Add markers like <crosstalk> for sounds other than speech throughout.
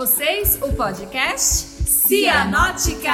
vocês o podcast Cianóticas.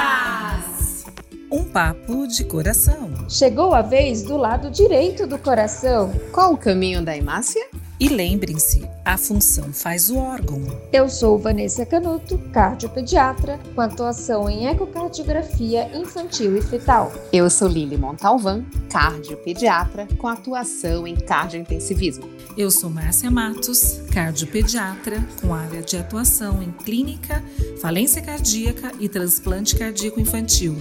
Um papo de coração. Chegou a vez do lado direito do coração. Qual o caminho da hemácia? E lembrem-se, a função faz o órgão. Eu sou Vanessa Canuto, cardiopediatra, com atuação em ecocardiografia infantil e fetal. Eu sou Lili Montalvan, cardiopediatra, com atuação em cardiointensivismo. Eu sou Márcia Matos, cardiopediatra, com área de atuação em clínica, falência cardíaca e transplante cardíaco infantil.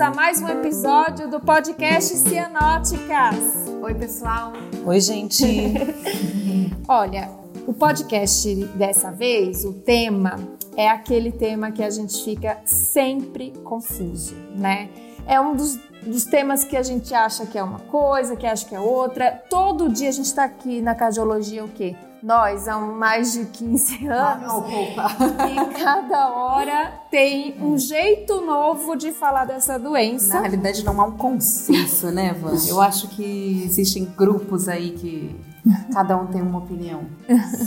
A mais um episódio do podcast Cianóticas. Oi, pessoal. Oi, gente. <laughs> Olha, o podcast dessa vez, o tema é aquele tema que a gente fica sempre confuso, né? É um dos, dos temas que a gente acha que é uma coisa, que acha que é outra. Todo dia a gente está aqui na cardiologia o quê? Nós, há mais de 15 anos, e cada hora tem um jeito novo de falar dessa doença. Na realidade, não há um consenso, né, Van? Eu acho que existem grupos aí que cada um tem uma opinião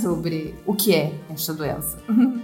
sobre o que é esta doença.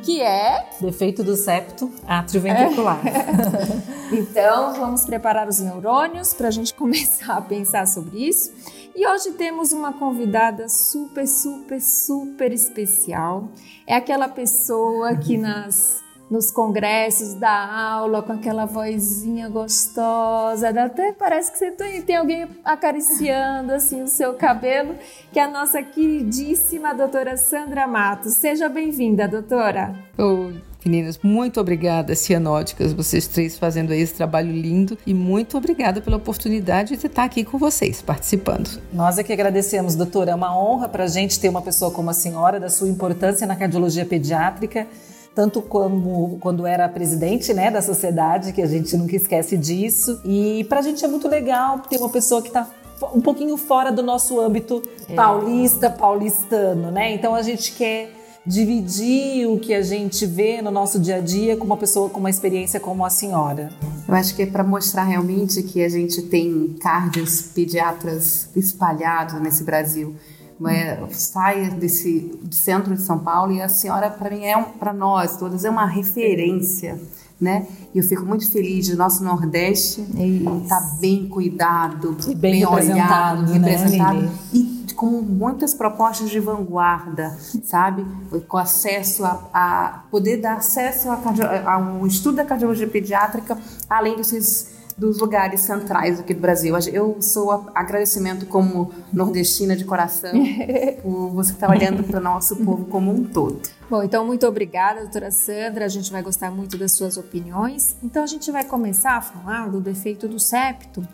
Que é Defeito do septo atrioventricular. <laughs> Então, vamos preparar os neurônios para a gente começar a pensar sobre isso. E hoje temos uma convidada super, super, super especial. É aquela pessoa que nas nos congressos dá aula com aquela vozinha gostosa, até parece que você tem, tem alguém acariciando assim o seu cabelo, que é a nossa queridíssima doutora Sandra Matos. Seja bem-vinda, doutora. Oi, meninas, muito obrigada, Cianóticas, vocês três fazendo aí esse trabalho lindo e muito obrigada pela oportunidade de estar aqui com vocês, participando. Nós é que agradecemos, doutora. É uma honra para a gente ter uma pessoa como a senhora, da sua importância na cardiologia pediátrica, tanto como quando era presidente né, da sociedade, que a gente nunca esquece disso. E para a gente é muito legal ter uma pessoa que está um pouquinho fora do nosso âmbito paulista, paulistano, né? Então a gente quer dividir o que a gente vê no nosso dia a dia com uma pessoa com uma experiência como a senhora. Eu acho que é para mostrar realmente que a gente tem cardios pediatras espalhados nesse Brasil. É, sai desse do centro de São Paulo e a senhora para mim é um, para nós todas é uma referência né? E eu fico muito feliz de nosso Nordeste estar tá bem cuidado, E bem representado, olhado, né, representado Lili? e com muitas propostas de vanguarda, sabe? Com acesso a, a poder dar acesso a cardio- ao estudo da cardiologia pediátrica, além desses dos lugares centrais aqui do Brasil. Eu sou a- agradecimento como nordestina de coração <laughs> por você estar olhando para o nosso povo como um todo. Bom, então muito obrigada, doutora Sandra. A gente vai gostar muito das suas opiniões. Então a gente vai começar a falar do defeito do septo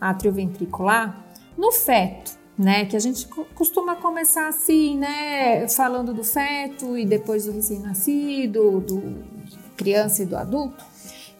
atrioventricular no feto, né? Que a gente co- costuma começar assim, né? Falando do feto e depois do recém-nascido, do criança e do adulto.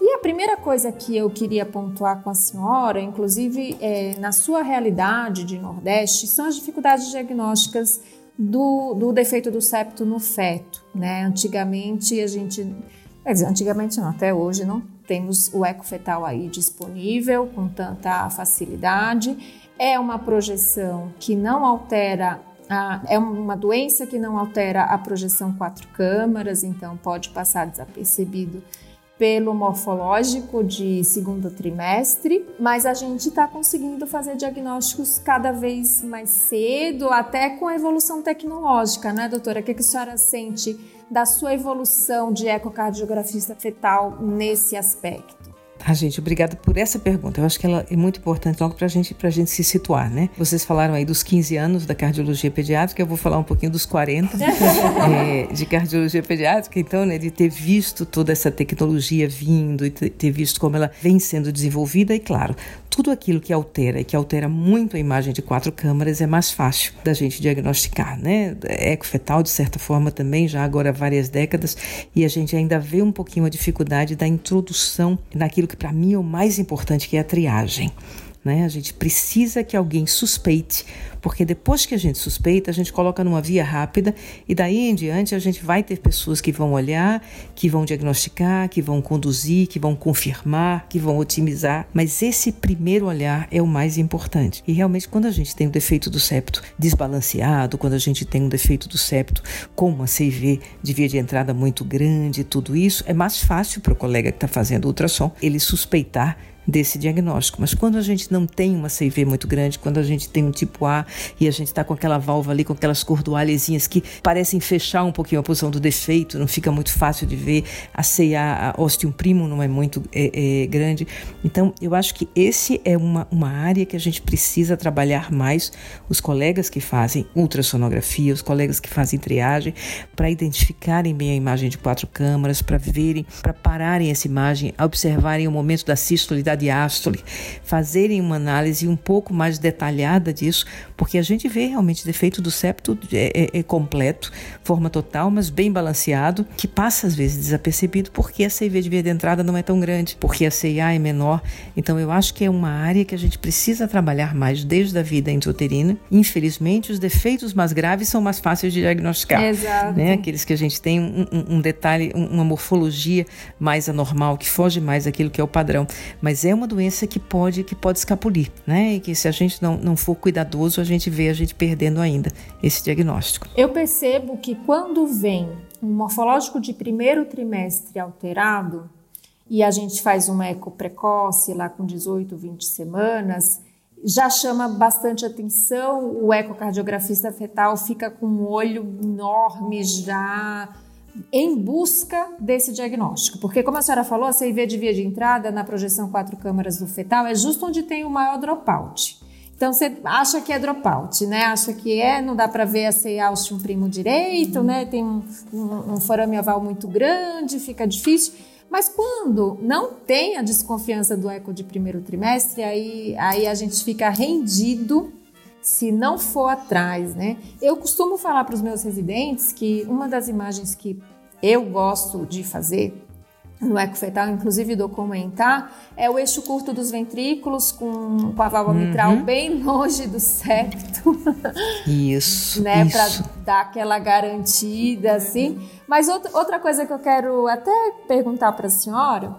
E a primeira coisa que eu queria pontuar com a senhora, inclusive é, na sua realidade de Nordeste, são as dificuldades diagnósticas do, do defeito do septo no feto. Né? Antigamente a gente. Quer dizer, antigamente não, até hoje não temos o eco fetal aí disponível com tanta facilidade. É uma projeção que não altera. a- é uma doença que não altera a projeção quatro câmaras, então pode passar desapercebido pelo morfológico de segundo trimestre, mas a gente está conseguindo fazer diagnósticos cada vez mais cedo, até com a evolução tecnológica, né, doutora? O que, que a senhora sente da sua evolução de ecocardiografista fetal nesse aspecto? Tá, gente, obrigada por essa pergunta. Eu acho que ela é muito importante logo para gente, a gente se situar, né? Vocês falaram aí dos 15 anos da cardiologia pediátrica, eu vou falar um pouquinho dos 40 é, <laughs> de cardiologia pediátrica, então, né, de ter visto toda essa tecnologia vindo e ter visto como ela vem sendo desenvolvida e, claro, tudo aquilo que altera e que altera muito a imagem de quatro câmaras é mais fácil da gente diagnosticar, né? Ecofetal, de certa forma, também, já agora há várias décadas, e a gente ainda vê um pouquinho a dificuldade da introdução naquilo que para mim é o mais importante, que é a triagem. Né? A gente precisa que alguém suspeite, porque depois que a gente suspeita, a gente coloca numa via rápida e daí em diante a gente vai ter pessoas que vão olhar, que vão diagnosticar, que vão conduzir, que vão confirmar, que vão otimizar. Mas esse primeiro olhar é o mais importante. E realmente, quando a gente tem o defeito do septo desbalanceado, quando a gente tem um defeito do septo com uma CV de via de entrada muito grande, tudo isso, é mais fácil para o colega que está fazendo ultrassom ele suspeitar desse diagnóstico. Mas quando a gente não tem uma CV muito grande, quando a gente tem um tipo A e a gente está com aquela válvula ali, com aquelas cordoalhezinhas que parecem fechar um pouquinho a posição do defeito, não fica muito fácil de ver, a CA, a ostium primo não é muito é, é, grande. Então, eu acho que esse é uma, uma área que a gente precisa trabalhar mais, os colegas que fazem ultrassonografia, os colegas que fazem triagem, para identificarem bem a imagem de quatro câmaras, para verem, para pararem essa imagem, observarem o momento da sístole da diástole, fazerem uma análise um pouco mais detalhada disso, porque a gente vê realmente defeito do septo é, é, é completo, forma total, mas bem balanceado, que passa às vezes desapercebido porque a CV de via de entrada não é tão grande, porque a CIA é menor. Então eu acho que é uma área que a gente precisa trabalhar mais desde a vida intrauterina. Infelizmente, os defeitos mais graves são mais fáceis de diagnosticar. Exato. Né? Aqueles que a gente tem um, um, detalhe, uma morfologia mais anormal, que foge mais daquilo que é o padrão. Mas é uma doença que pode, que pode escapulir, né? E que se a gente não, não for cuidadoso, a gente vê a gente perdendo ainda esse diagnóstico. Eu percebo que quando vem um morfológico de primeiro trimestre alterado e a gente faz uma eco precoce lá com 18, 20 semanas, já chama bastante atenção. O ecocardiografista fetal fica com um olho enorme já em busca desse diagnóstico. Porque, como a senhora falou, a CIV de via de entrada na projeção quatro câmaras do fetal é justo onde tem o maior dropout. Então você acha que é dropout, né? Acha que é, não dá para ver a CIA um primo direito, né? Tem um, um, um forame aval muito grande, fica difícil. Mas quando não tem a desconfiança do eco de primeiro trimestre, aí, aí a gente fica rendido se não for atrás, né? Eu costumo falar para os meus residentes que uma das imagens que eu gosto de fazer no ecofetal, inclusive documentar, é o eixo curto dos ventrículos com, com a válvula uhum. mitral bem longe do septo. <laughs> Isso. né, para dar aquela garantida assim. Mas outra, outra coisa que eu quero até perguntar para a senhora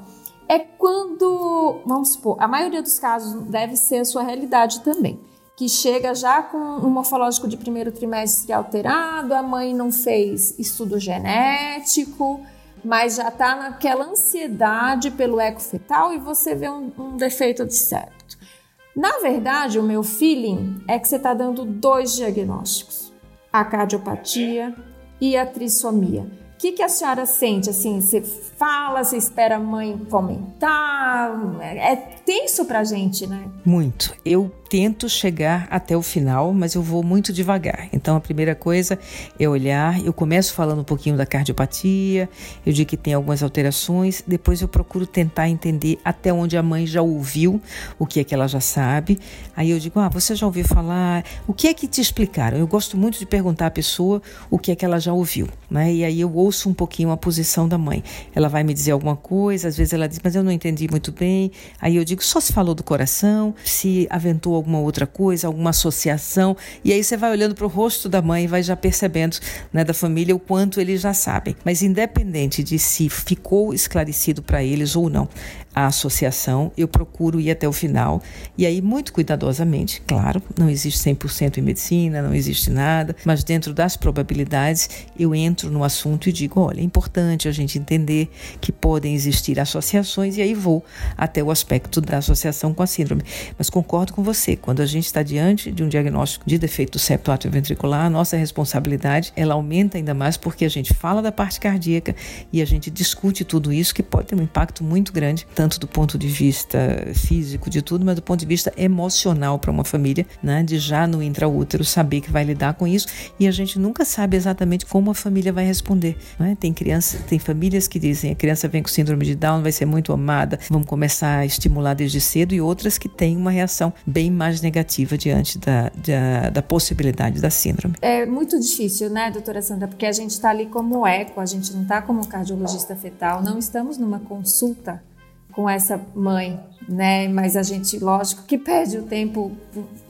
é quando, vamos supor, a maioria dos casos deve ser a sua realidade também que chega já com um morfológico de primeiro trimestre alterado, a mãe não fez estudo genético, mas já está naquela ansiedade pelo eco fetal e você vê um, um defeito de septo. Na verdade, o meu feeling é que você está dando dois diagnósticos: a cardiopatia e a trissomia. Que, que a senhora sente? Assim, você fala, você espera a mãe comentar? É tenso pra gente, né? Muito. Eu tento chegar até o final, mas eu vou muito devagar. Então a primeira coisa é olhar, eu começo falando um pouquinho da cardiopatia, eu digo que tem algumas alterações, depois eu procuro tentar entender até onde a mãe já ouviu, o que é que ela já sabe. Aí eu digo: "Ah, você já ouviu falar? O que é que te explicaram?". Eu gosto muito de perguntar à pessoa o que é que ela já ouviu, né? E aí eu ouço um pouquinho a posição da mãe. Ela vai me dizer alguma coisa, às vezes ela diz: "Mas eu não entendi muito bem". Aí eu digo: "Só se falou do coração, se aventou alguma outra coisa, alguma associação. E aí você vai olhando para o rosto da mãe e vai já percebendo, né, da família, o quanto eles já sabem. Mas independente de se ficou esclarecido para eles ou não, a associação, eu procuro ir até o final. E aí, muito cuidadosamente, claro, não existe 100% em medicina, não existe nada, mas dentro das probabilidades, eu entro no assunto e digo: olha, é importante a gente entender que podem existir associações, e aí vou até o aspecto da associação com a síndrome. Mas concordo com você, quando a gente está diante de um diagnóstico de defeito septo atrioventricular, a nossa responsabilidade ela aumenta ainda mais porque a gente fala da parte cardíaca e a gente discute tudo isso que pode ter um impacto muito grande tanto do ponto de vista físico de tudo, mas do ponto de vista emocional para uma família, né? De já no intraútero saber que vai lidar com isso e a gente nunca sabe exatamente como a família vai responder, né? Tem criança, tem famílias que dizem a criança vem com síndrome de Down, vai ser muito amada, vamos começar a estimular desde cedo e outras que têm uma reação bem mais negativa diante da, da, da possibilidade da síndrome. É muito difícil, né, doutora Sandra, porque a gente está ali como eco, a gente não está como cardiologista fetal, não estamos numa consulta com essa mãe, né? Mas a gente, lógico, que perde o tempo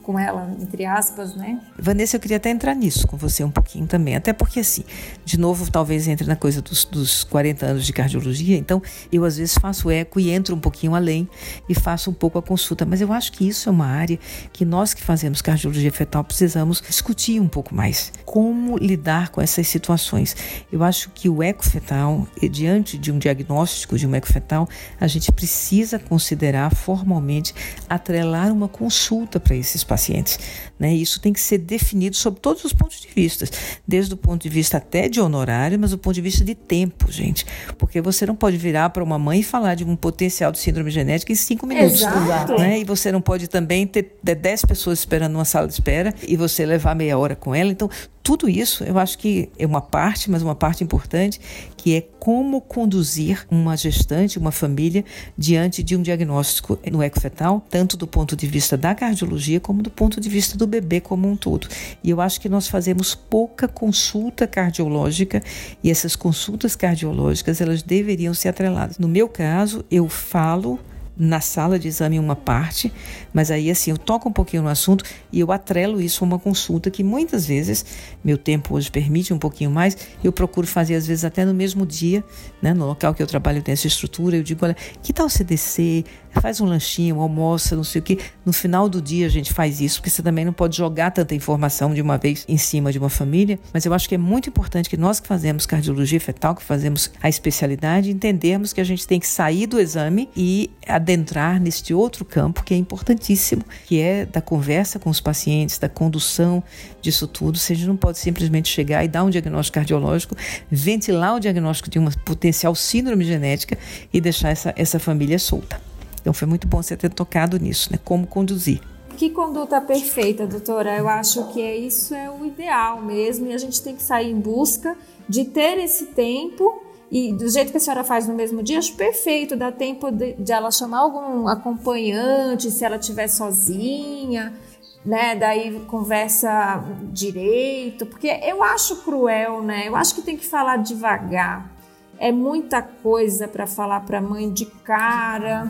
com ela, entre aspas, né? Vanessa, eu queria até entrar nisso com você um pouquinho também, até porque assim, de novo, talvez entre na coisa dos, dos 40 anos de cardiologia, então eu às vezes faço eco e entro um pouquinho além e faço um pouco a consulta, mas eu acho que isso é uma área que nós que fazemos cardiologia fetal precisamos discutir um pouco mais. Como lidar com essas situações? Eu acho que o eco fetal, diante de um diagnóstico de um eco fetal, a gente precisa considerar formalmente atrelar uma consulta para esses pacientes pacientes. Né? Isso tem que ser definido sob todos os pontos de vista, desde o ponto de vista até de honorário, mas do ponto de vista de tempo, gente. Porque você não pode virar para uma mãe e falar de um potencial de síndrome genética em cinco minutos. Exato. Né? E você não pode também ter dez pessoas esperando numa sala de espera e você levar meia hora com ela. Então, tudo isso eu acho que é uma parte, mas uma parte importante, que é como conduzir uma gestante, uma família, diante de um diagnóstico no ecofetal, tanto do ponto de vista da cardiologia como do ponto de vista do bebê como um todo. E eu acho que nós fazemos pouca consulta cardiológica e essas consultas cardiológicas elas deveriam ser atreladas. No meu caso, eu falo na sala de exame uma parte, mas aí assim eu toco um pouquinho no assunto e eu atrelo isso a uma consulta que muitas vezes meu tempo hoje permite um pouquinho mais, eu procuro fazer às vezes até no mesmo dia, né, no local que eu trabalho tem essa estrutura, eu digo, olha, que tal você descer, faz um lanchinho, almoça, não sei o que, no final do dia a gente faz isso, porque você também não pode jogar tanta informação de uma vez em cima de uma família, mas eu acho que é muito importante que nós que fazemos cardiologia fetal, que fazemos a especialidade, entendermos que a gente tem que sair do exame e adentrar neste outro campo que é importantíssimo, que é da conversa com os pacientes, da condução disso tudo. Você não pode simplesmente chegar e dar um diagnóstico cardiológico, ventilar o diagnóstico de uma potencial síndrome genética e deixar essa, essa família solta. Então foi muito bom você ter tocado nisso, né? Como conduzir. Que conduta perfeita, doutora. Eu acho que é isso é o ideal mesmo e a gente tem que sair em busca de ter esse tempo e do jeito que a senhora faz no mesmo dia, acho perfeito, dá tempo de, de ela chamar algum acompanhante, se ela estiver sozinha, né? Daí conversa direito, porque eu acho cruel, né? Eu acho que tem que falar devagar. É muita coisa para falar para a mãe de cara.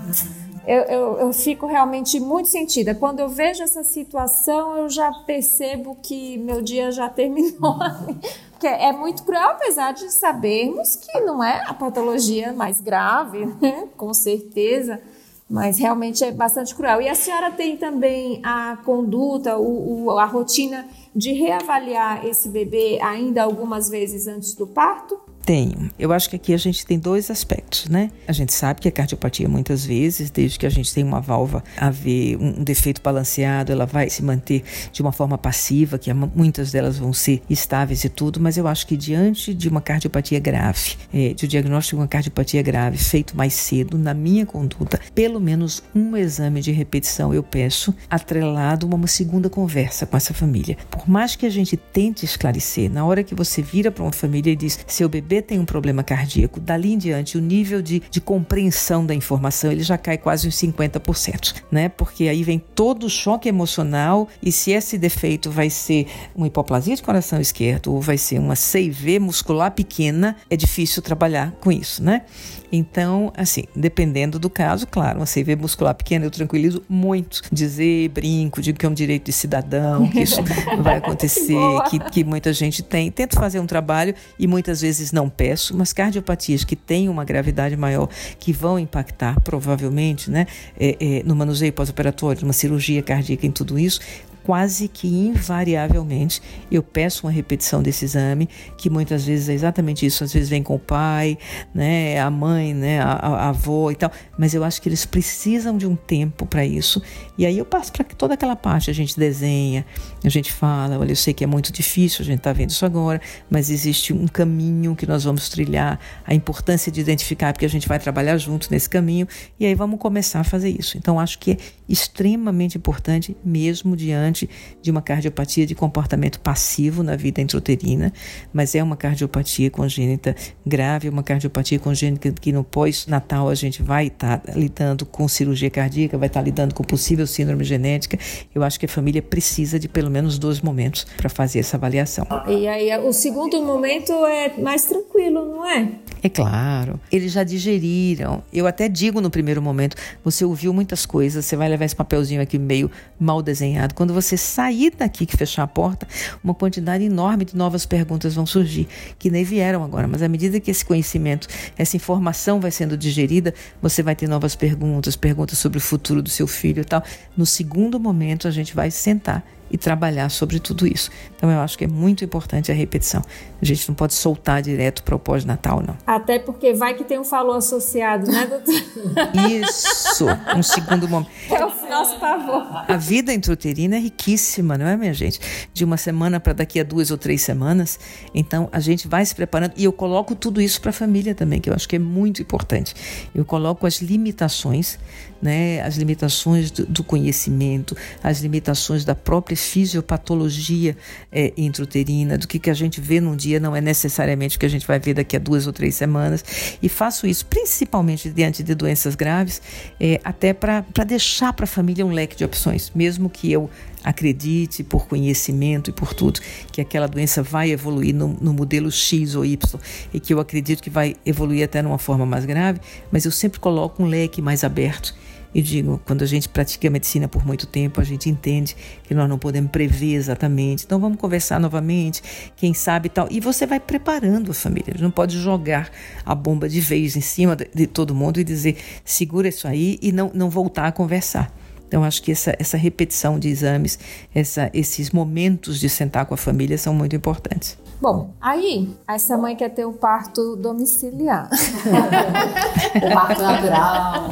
Eu, eu, eu, fico realmente muito sentida. Quando eu vejo essa situação, eu já percebo que meu dia já terminou. <laughs> que é muito cruel, apesar de sabermos que não é a patologia mais grave, né? com certeza, mas realmente é bastante cruel. E a senhora tem também a conduta, o, o, a rotina de reavaliar esse bebê ainda algumas vezes antes do parto? Tenho. Eu acho que aqui a gente tem dois aspectos, né? A gente sabe que a cardiopatia, muitas vezes, desde que a gente tem uma válvula haver um defeito balanceado, ela vai se manter de uma forma passiva, que muitas delas vão ser estáveis e tudo, mas eu acho que diante de uma cardiopatia grave, é, de um diagnóstico de uma cardiopatia grave feito mais cedo, na minha conduta, pelo menos um exame de repetição eu peço, atrelado a uma segunda conversa com essa família. Por mais que a gente tente esclarecer, na hora que você vira para uma família e diz, seu bebê bebê tem um problema cardíaco, dali em diante o nível de, de compreensão da informação ele já cai quase uns 50%, né? Porque aí vem todo o choque emocional e se esse defeito vai ser uma hipoplasia de coração esquerdo ou vai ser uma CIV muscular pequena, é difícil trabalhar com isso, né? Então, assim, dependendo do caso, claro, uma CV muscular pequena eu tranquilizo muito. Dizer, brinco, digo que é um direito de cidadão, que isso <laughs> vai acontecer, que, que muita gente tem. Tento fazer um trabalho e muitas vezes não peço, mas cardiopatias que têm uma gravidade maior, que vão impactar provavelmente né, é, é, no manuseio pós-operatório, numa cirurgia cardíaca, em tudo isso, quase que invariavelmente eu peço uma repetição desse exame, que muitas vezes é exatamente isso, às vezes vem com o pai, né, a mãe, né, a, a avó e tal, mas eu acho que eles precisam de um tempo para isso. E aí eu passo para toda aquela parte, a gente desenha, a gente fala, olha, eu sei que é muito difícil, a gente está vendo isso agora, mas existe um caminho que nós vamos trilhar, a importância de identificar, porque a gente vai trabalhar junto nesse caminho, e aí vamos começar a fazer isso. Então acho que é extremamente importante mesmo diante diante de uma cardiopatia de comportamento passivo na vida intrauterina, mas é uma cardiopatia congênita grave, uma cardiopatia congênita que no pós-natal a gente vai estar tá lidando com cirurgia cardíaca, vai estar tá lidando com possível síndrome genética. Eu acho que a família precisa de pelo menos dois momentos para fazer essa avaliação. E aí o segundo momento é mais tranquilo, não é? É claro. Eles já digeriram. Eu até digo no primeiro momento, você ouviu muitas coisas, você vai levar esse papelzinho aqui meio mal desenhado. Quando você sair daqui que fechar a porta, uma quantidade enorme de novas perguntas vão surgir, que nem vieram agora, mas à medida que esse conhecimento, essa informação vai sendo digerida, você vai ter novas perguntas, perguntas sobre o futuro do seu filho e tal. No segundo momento, a gente vai sentar e trabalhar sobre tudo isso. Então eu acho que é muito importante a repetição. A gente não pode soltar direto para o pós-natal, não. Até porque vai que tem um falou associado, né, doutor? Isso, um segundo momento. É o nosso pavor. A vida intrauterina é riquíssima, não é, minha gente? De uma semana para daqui a duas ou três semanas. Então a gente vai se preparando e eu coloco tudo isso para a família também, que eu acho que é muito importante. Eu coloco as limitações né, as limitações do, do, conhecimento, as limitações da própria fisiopatologia é, intrauterina, do que, que a gente vê num dia não é necessariamente o que a gente vai ver daqui a duas ou três semanas. E faço isso principalmente diante de doenças graves, é, até para deixar para a família um leque de opções, mesmo que eu acredite por conhecimento e por tudo que aquela doença vai evoluir no, no, modelo X ou Y e que eu acredito que vai evoluir até numa forma mais grave, mas eu sempre coloco um leque mais aberto e digo, quando a gente pratica a medicina por muito tempo, a gente entende que nós não podemos prever exatamente. Então vamos conversar novamente, quem sabe tal. E você vai preparando a família. Não pode jogar a bomba de vez em cima de, todo mundo e dizer segura isso aí e não, não voltar a conversar. Então, acho que essa, essa repetição de exames, essa, esses momentos de sentar com a família são muito importantes. Bom, aí essa mãe quer ter um parto domiciliar. <laughs> o parto natural.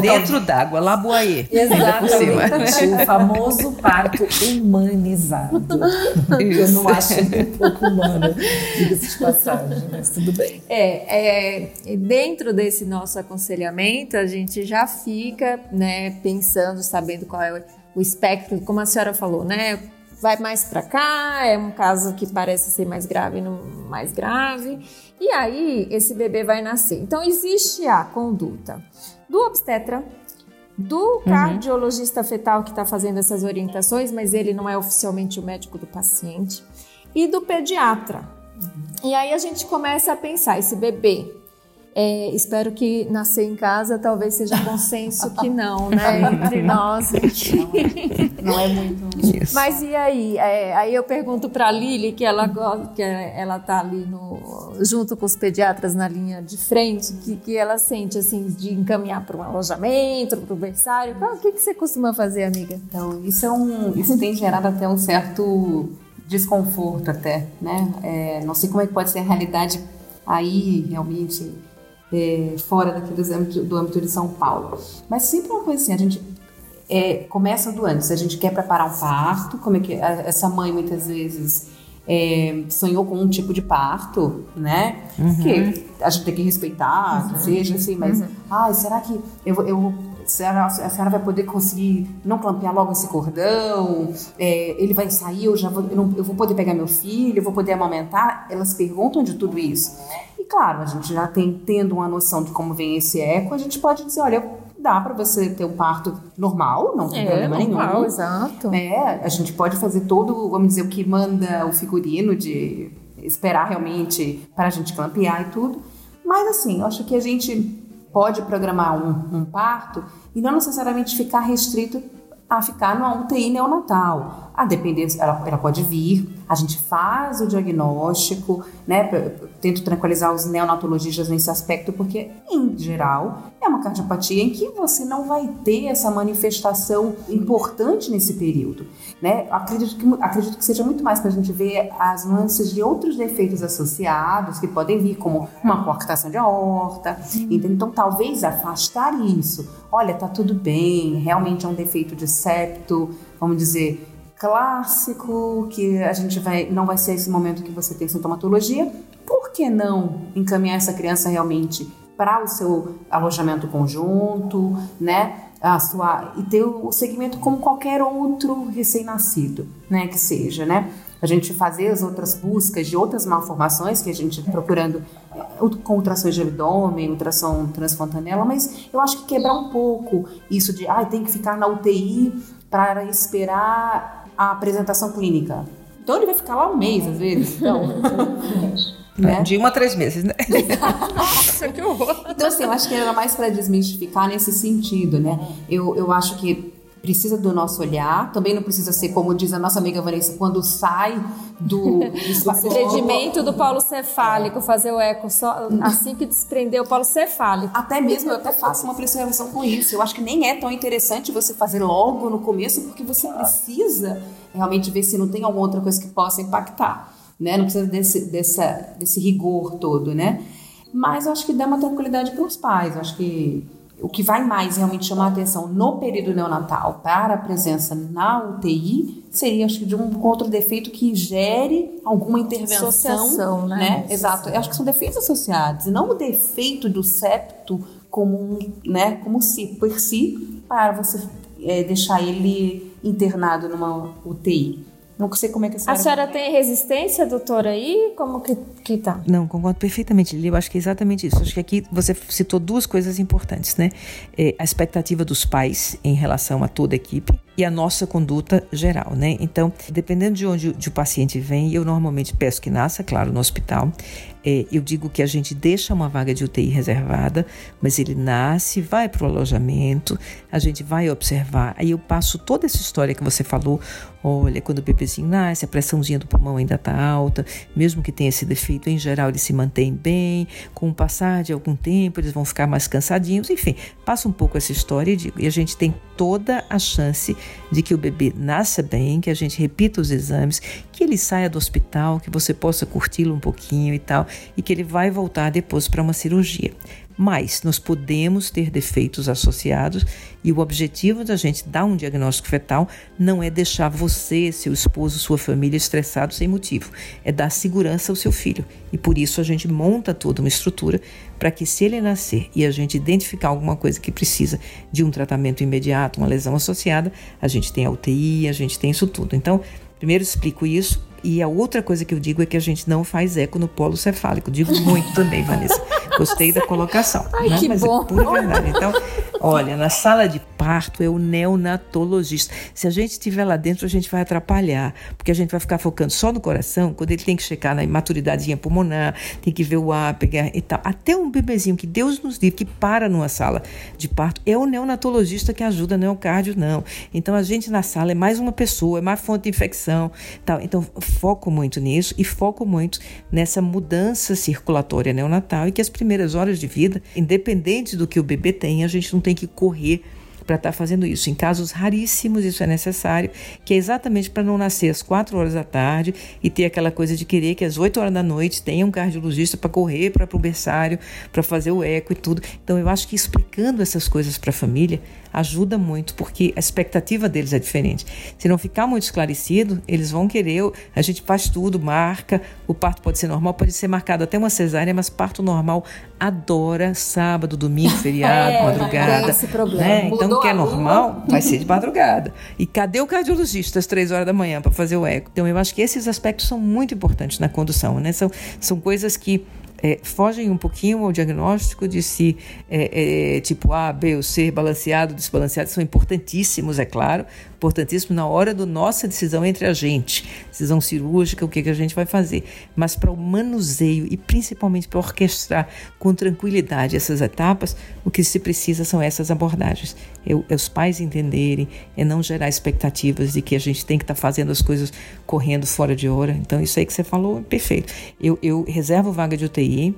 Dentro d'água, laboaê. Exatamente. O famoso parto humanizado. Eu não acho um pouco humano, diga-se de passagem, mas tudo bem. É, é, dentro desse nosso aconselhamento, a gente já fica né, pensando, sabendo qual é o espectro, como a senhora falou, né? Vai mais para cá, é um caso que parece ser mais grave, não mais grave. E aí esse bebê vai nascer. Então existe a conduta do obstetra, do uhum. cardiologista fetal que está fazendo essas orientações, mas ele não é oficialmente o médico do paciente, e do pediatra. Uhum. E aí a gente começa a pensar: esse bebê é, espero que nascer em casa talvez seja consenso que não, né? <laughs> Entre nós aqui. Não, é muito. Isso. Mas e aí? É, aí eu pergunto para a Lili, que ela que ela tá ali no, junto com os pediatras na linha de frente, que, que ela sente assim de encaminhar para um alojamento, para o berçário. o que, que você costuma fazer, amiga? Então, isso é um. Isso tem gerado até um certo desconforto até, né? É, não sei como é que pode ser a realidade aí realmente é, fora daqui do âmbito, do âmbito de São Paulo. Mas sempre uma coisa assim, a gente é, começa do antes, a gente quer preparar um parto, como é que essa mãe muitas vezes é, sonhou com um tipo de parto, né? Uhum. Que a gente tem que respeitar, uhum. que seja assim, mas uhum. ai, será que eu, eu será, a senhora vai poder conseguir não clampear logo esse cordão? É, ele vai sair, eu já vou, eu, não, eu vou poder pegar meu filho, eu vou poder amamentar? Elas perguntam de tudo isso. E claro, a gente já tem tendo uma noção de como vem esse eco, a gente pode dizer, olha, dá para você ter um parto normal, não tem é, problema normal, nenhum. Exato. É, a gente pode fazer todo, vamos dizer, o que manda o figurino de esperar realmente para a gente clampear e tudo. Mas assim, eu acho que a gente pode programar um, um parto e não necessariamente ficar restrito a ficar numa UTI neonatal. A depender, ela, ela pode vir, a gente faz o diagnóstico, né? Tento tranquilizar os neonatologistas nesse aspecto, porque, em geral, é uma cardiopatia em que você não vai ter essa manifestação importante nesse período, né? Acredito que, acredito que seja muito mais para a gente ver as nuances de outros defeitos associados que podem vir, como uma coartação de aorta? Então, talvez afastar isso. Olha, tá tudo bem, realmente é um defeito de septo, vamos dizer, clássico, que a gente vai, não vai ser esse momento que você tem sintomatologia, por que não encaminhar essa criança realmente para o seu alojamento conjunto, né? A sua e ter o segmento como qualquer outro recém-nascido, né, que seja, né? A gente fazer as outras buscas de outras malformações que a gente procurando é, com ultrassons de abdômen, ultrassom transfontanela, mas eu acho que quebrar um pouco isso de, ah, tem que ficar na UTI para esperar a apresentação clínica. Então ele vai ficar lá um mês às vezes, então. <laughs> né? De uma a três meses, né? <laughs> Nossa, que horror! Então, assim, eu acho que era mais para desmistificar nesse sentido, né? Eu, eu acho que precisa do nosso olhar, também não precisa ser, como diz a nossa amiga Vanessa, quando sai do, desprendimento do polo cefálico, fazer o eco só assim que desprender o polo cefálico. Até mesmo eu até faço uma preservação com isso. Eu acho que nem é tão interessante você fazer logo no começo, porque você precisa realmente ver se não tem alguma outra coisa que possa impactar né? Não precisa desse, dessa, desse rigor todo, né? Mas eu acho que dá uma tranquilidade para os pais. Eu acho que o que vai mais realmente chamar atenção no período neonatal para a presença na UTI seria, acho que, de um outro defeito que gere alguma intervenção. Associação, né? né? Exato. Eu acho que são defeitos associados, e não o defeito do septo como, um, né, como si, por si, para você é, deixar ele internado numa UTI. Não sei como é que a senhora... A senhora tem resistência, doutora, aí? Como que, que tá? Não, concordo perfeitamente, Lili. Eu acho que é exatamente isso. Acho que aqui você citou duas coisas importantes, né? É, a expectativa dos pais em relação a toda a equipe e a nossa conduta geral, né? Então, dependendo de onde, de o paciente vem, eu normalmente peço que nasça, claro, no hospital. É, eu digo que a gente deixa uma vaga de UTI reservada, mas ele nasce, vai para o alojamento, a gente vai observar. Aí eu passo toda essa história que você falou. Olha, quando o bebezinho nasce, a pressãozinha do pulmão ainda está alta, mesmo que tenha esse defeito, em geral ele se mantém bem. Com o passar de algum tempo, eles vão ficar mais cansadinhos. Enfim, passa um pouco essa história e digo. E a gente tem toda a chance de que o bebê nasça bem, que a gente repita os exames, que ele saia do hospital, que você possa curti-lo um pouquinho e tal, e que ele vai voltar depois para uma cirurgia. Mas nós podemos ter defeitos associados e o objetivo da gente dar um diagnóstico fetal não é deixar você, seu esposo, sua família estressados sem motivo, é dar segurança ao seu filho. E por isso a gente monta toda uma estrutura para que se ele nascer e a gente identificar alguma coisa que precisa de um tratamento imediato, uma lesão associada, a gente tem a UTI, a gente tem isso tudo. Então, primeiro explico isso e a outra coisa que eu digo é que a gente não faz eco no polo cefálico. Digo muito também, Vanessa. <laughs> Gostei da colocação. Ai, né? que Mas bom. é pura verdade. Então, olha, na sala de parto é o neonatologista. Se a gente estiver lá dentro, a gente vai atrapalhar, porque a gente vai ficar focando só no coração, quando ele tem que checar na imaturidadezinha pulmonar, tem que ver o ar, pegar e tal. Até um bebezinho que Deus nos livre, que para numa sala de parto, é o neonatologista que ajuda, não é o cardio, não. Então, a gente na sala é mais uma pessoa, é mais fonte de infecção, tal. Então, foco muito nisso e foco muito nessa mudança circulatória neonatal e que as primeiras horas de vida, independente do que o bebê tem, a gente não tem que correr para estar tá fazendo isso. Em casos raríssimos, isso é necessário, que é exatamente para não nascer às 4 horas da tarde e ter aquela coisa de querer que às 8 horas da noite tenha um cardiologista para correr para o berçário, para fazer o eco e tudo. Então, eu acho que explicando essas coisas para a família ajuda muito, porque a expectativa deles é diferente. Se não ficar muito esclarecido, eles vão querer, a gente faz tudo, marca, o parto pode ser normal, pode ser marcado até uma cesárea, mas parto normal adora sábado, domingo, feriado, <laughs> É, madrugada. esse problema. né? Então, Mudou que é normal, vai ser de madrugada. E cadê o cardiologista às três horas da manhã para fazer o eco? Então, eu acho que esses aspectos são muito importantes na condução, né? São, são coisas que é, fogem um pouquinho ao diagnóstico de se é, é, tipo A, B ou C, balanceado, desbalanceado, são importantíssimos, é claro, importantíssimos na hora da nossa decisão entre a gente, decisão cirúrgica, o que, que a gente vai fazer. Mas para o manuseio e principalmente para orquestrar com tranquilidade essas etapas, o que se precisa são essas abordagens. É, é os pais entenderem, é não gerar expectativas de que a gente tem que estar tá fazendo as coisas correndo fora de hora. Então, isso aí que você falou é perfeito. Eu, eu reservo vaga de UTI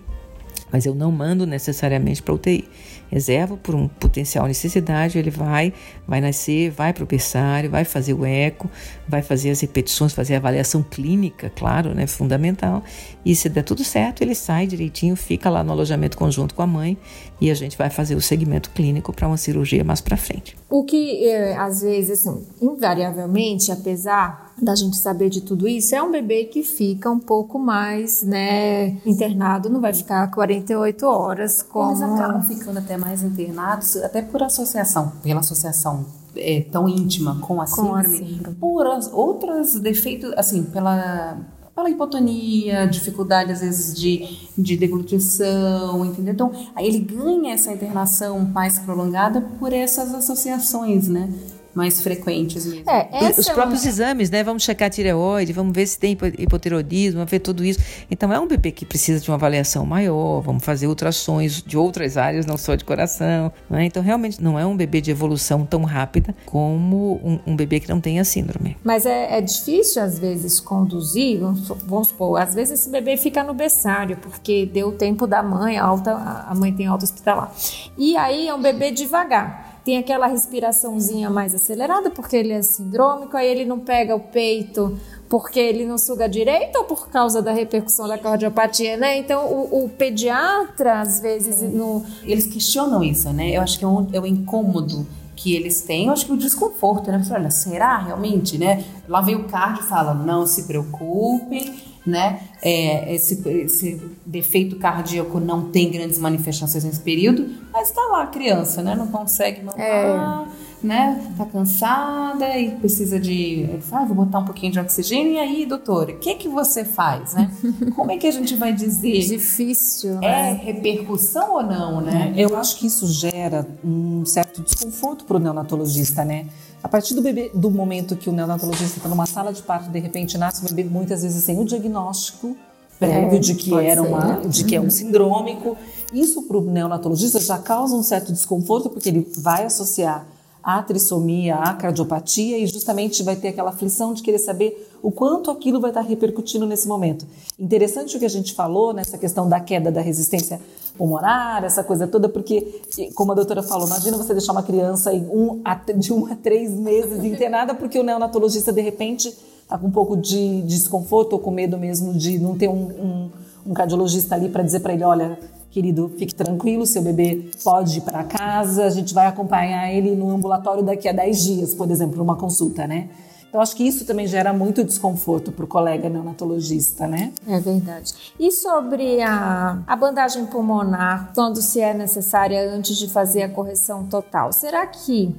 mas eu não mando necessariamente para UTI. Reservo por um potencial necessidade, ele vai, vai nascer, vai para o berçário, vai fazer o eco, vai fazer as repetições, fazer a avaliação clínica, claro, né, fundamental. E se der tudo certo, ele sai direitinho, fica lá no alojamento conjunto com a mãe e a gente vai fazer o segmento clínico para uma cirurgia mais para frente. O que, é, às vezes, assim, invariavelmente, apesar da gente saber de tudo isso, é um bebê que fica um pouco mais, né, internado, não vai ficar 48 horas como... Eles acabam ficando até mais internados, até por associação, pela associação é, tão íntima com a Com a síndrome, síndrome. por as, outros defeitos, assim, pela, pela hipotonia, dificuldade às vezes de, de deglutição, entendeu? Então, aí ele ganha essa internação mais prolongada por essas associações, né? Mais frequentes mesmo. É, Os é próprios uma- exames, né? Vamos checar a tireoide, vamos ver se tem hipo- hipotireoidismo, vamos ver tudo isso. Então é um bebê que precisa de uma avaliação maior, vamos fazer ultrassons de outras áreas, não só de coração. né? Então realmente não é um bebê de evolução tão rápida como um, um bebê que não tem a síndrome. Mas é, é difícil, às vezes, conduzir. Vamos, vamos supor, às vezes esse bebê fica no berçário, porque deu tempo da mãe, alta, a mãe tem alta hospitalar. E aí é um bebê devagar. Tem aquela respiraçãozinha mais acelerada, porque ele é sindrômico, aí ele não pega o peito porque ele não suga direito ou por causa da repercussão da cardiopatia, né? Então, o, o pediatra, às vezes, no, Eles questionam isso, né? Eu acho que é um, é um incômodo que eles têm, eu acho que o desconforto, né? Você olha, será realmente, né? Lá vem o cardio e fala, não se preocupem, né? É, esse, esse defeito cardíaco não tem grandes manifestações nesse período, mas tá lá a criança, né? Não consegue mamar, né? Tá cansada e precisa de... Ah, vou botar um pouquinho de oxigênio. E aí, doutora, o que que você faz, né? <laughs> Como é que a gente vai dizer? difícil, É né? repercussão ou não, né? Eu acho que isso gera um certo desconforto para o neonatologista, né? A partir do, bebê, do momento que o neonatologista está numa sala de parto, de repente nasce um bebê muitas vezes sem o diagnóstico prévio É, de que era ser. uma, de que é um sindrômico. Isso para o neonatologista já causa um certo desconforto porque ele vai associar a trissomia, a cardiopatia e justamente vai ter aquela aflição de querer saber o quanto aquilo vai estar repercutindo nesse momento. Interessante o que a gente falou nessa questão da queda da resistência pulmonar, essa coisa toda, porque, como a doutora falou, imagina você deixar uma criança um de um a três meses internada porque o neonatologista, de repente, está com um pouco de, de desconforto ou com medo mesmo de não ter um, um, um cardiologista ali para dizer para ele, olha, querido, fique tranquilo, seu bebê pode ir para casa, a gente vai acompanhar ele no ambulatório daqui a 10 dias, por exemplo, numa consulta, né? Então, acho que isso também gera muito desconforto para o colega neonatologista, né? É verdade. E sobre a, a bandagem pulmonar, quando se é necessária antes de fazer a correção total, será que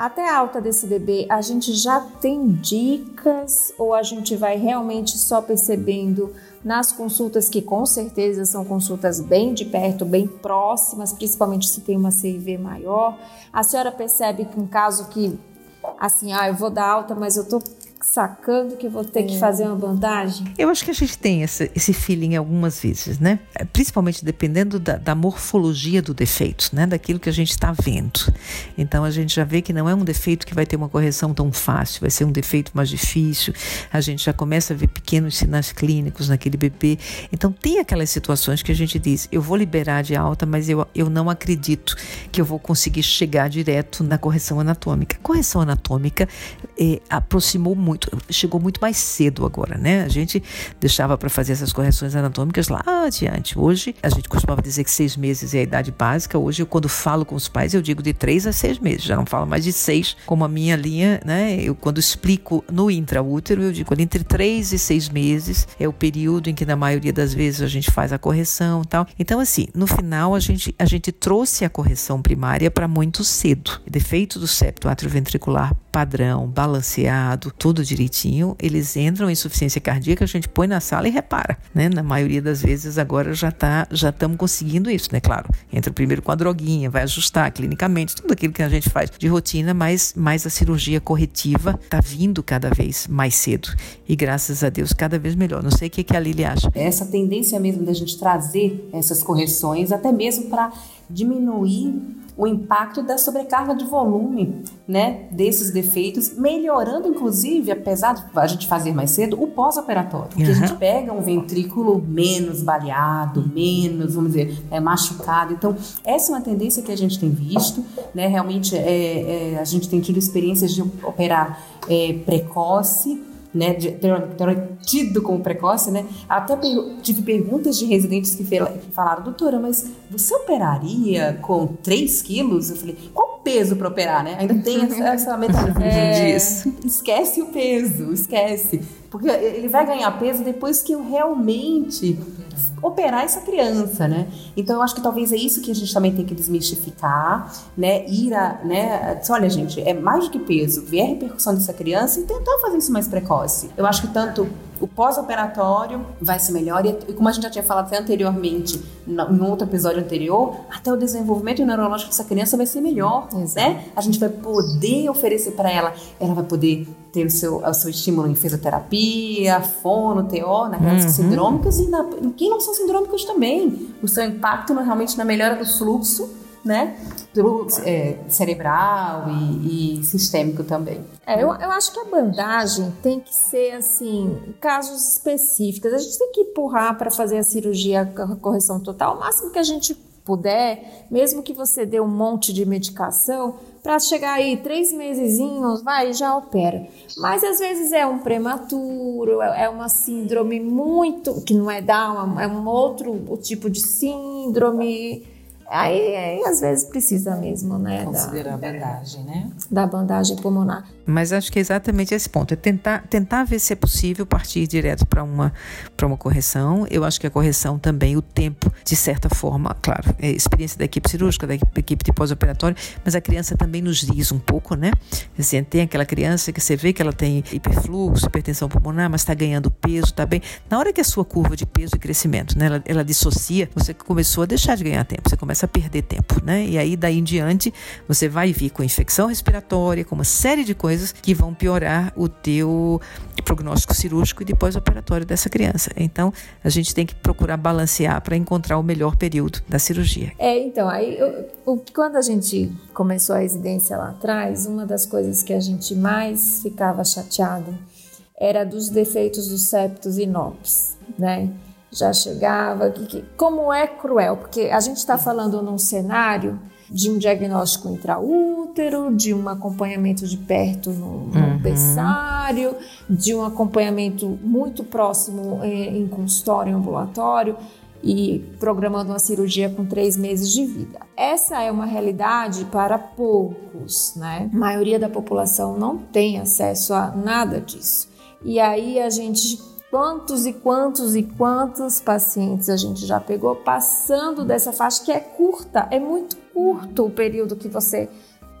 até a alta desse bebê a gente já tem dicas ou a gente vai realmente só percebendo nas consultas que com certeza são consultas bem de perto, bem próximas, principalmente se tem uma CIV maior? A senhora percebe que um caso que assim, ah, eu vou dar alta, mas eu tô sacando que eu vou ter que fazer uma bandagem? Eu acho que a gente tem esse, esse feeling algumas vezes, né? É, Principalmente dependendo da, da morfologia do defeito, né? Daquilo que a gente está vendo. Então a gente já vê que não é um defeito que vai ter uma correção tão fácil, vai ser um defeito mais difícil. A gente já começa a ver pequenos sinais clínicos naquele bebê. Então tem aquelas situações que a gente diz: eu vou liberar de alta, mas eu, eu não acredito que eu vou conseguir chegar direto na correção anatômica. Correção anatômica aproximou muito, chegou muito mais cedo agora, né? A gente deixava para fazer essas correções anatômicas lá adiante. Hoje, a gente costumava dizer que seis meses é a idade básica. Hoje, eu, quando falo com os pais, eu digo de três a seis meses. Já não falo mais de seis, como a minha linha, né? Eu, quando explico no intraútero, eu digo entre três e seis meses é o período em que, na maioria das vezes, a gente faz a correção e tal. Então, assim, no final, a gente, a gente trouxe a correção primária para muito cedo. Defeito do septo atrioventricular padrão, balanceado, tudo direitinho, eles entram em insuficiência cardíaca, a gente põe na sala e repara, né? Na maioria das vezes agora já tá, já estamos conseguindo isso, né? Claro, entra primeiro com a droguinha, vai ajustar clinicamente, tudo aquilo que a gente faz de rotina, mas, mas a cirurgia corretiva tá vindo cada vez mais cedo e graças a Deus cada vez melhor. Não sei o que, que a Lili acha. Essa tendência mesmo da gente trazer essas correções, até mesmo para diminuir o impacto da sobrecarga de volume, né, desses defeitos, melhorando inclusive, apesar de a gente fazer mais cedo, o pós-operatório, porque a gente pega um ventrículo menos baleado, menos, vamos dizer, é, machucado. Então, essa é uma tendência que a gente tem visto, né, realmente é, é, a gente tem tido experiências de operar é, precoce, né, de tido como precoce, né? Até per tive perguntas de residentes que, que falaram, doutora, mas você operaria com 3 quilos? Eu falei, qual peso para operar, né? Ainda tem essa, <laughs> essa mentalidade. É. Disso. Esquece o peso, esquece. Porque ele vai ganhar peso depois que eu realmente operar essa criança, né? Então eu acho que talvez é isso que a gente também tem que desmistificar, né? Ir a, né? Olha, gente, é mais do que peso, ver a repercussão dessa criança e tentar fazer isso mais precoce. Eu acho que tanto o pós-operatório vai ser melhor e, como a gente já tinha falado até anteriormente, em outro episódio anterior, até o desenvolvimento neurológico dessa criança vai ser melhor, Exato. né? A gente vai poder oferecer para ela, ela vai poder ter o seu, o seu estímulo em fisioterapia, fono, TO, nas crianças uhum. sindrômicas e na, em quem não são sindrômicos também. O seu impacto no, realmente na melhora do fluxo, né? Do, é, cerebral e, e, sistêmico também. É, eu, eu acho que a bandagem tem que ser assim, casos específicos. A gente tem que empurrar para fazer a cirurgia, a correção total, o máximo que a gente puder, mesmo que você dê um monte de medicação, para chegar aí três mesezinhos, vai, já opera. Mas às vezes é um prematuro, é, é uma síndrome muito, que não é Down, é um outro tipo de síndrome Aí, aí, às vezes precisa mesmo, né? Considerar da, a bandagem, né? Da bandagem pulmonar. Mas acho que é exatamente esse ponto. É tentar, tentar ver se é possível partir direto para uma, uma correção. Eu acho que a correção também, o tempo, de certa forma, claro, é experiência da equipe cirúrgica, da equipe de pós-operatório, mas a criança também nos diz um pouco, né? Assim, tem aquela criança que você vê que ela tem hiperfluxo, hipertensão pulmonar, mas está ganhando peso, está bem. Na hora que a sua curva de peso e crescimento, né, ela, ela dissocia, você começou a deixar de ganhar tempo, você começa começa a perder tempo, né? E aí daí em diante você vai vir com infecção respiratória, com uma série de coisas que vão piorar o teu prognóstico cirúrgico e depois operatório dessa criança. Então a gente tem que procurar balancear para encontrar o melhor período da cirurgia. É, então aí eu, o, quando a gente começou a residência lá atrás, uma das coisas que a gente mais ficava chateado era dos defeitos dos septos nopes, né? já chegava. Que, que, como é cruel, porque a gente está falando num cenário de um diagnóstico intraútero, de um acompanhamento de perto no, no uhum. berçário, de um acompanhamento muito próximo em, em consultório, em ambulatório e programando uma cirurgia com três meses de vida. Essa é uma realidade para poucos, né? A maioria da população não tem acesso a nada disso. E aí a gente Quantos e quantos e quantos pacientes a gente já pegou passando dessa faixa que é curta, é muito curto o período que você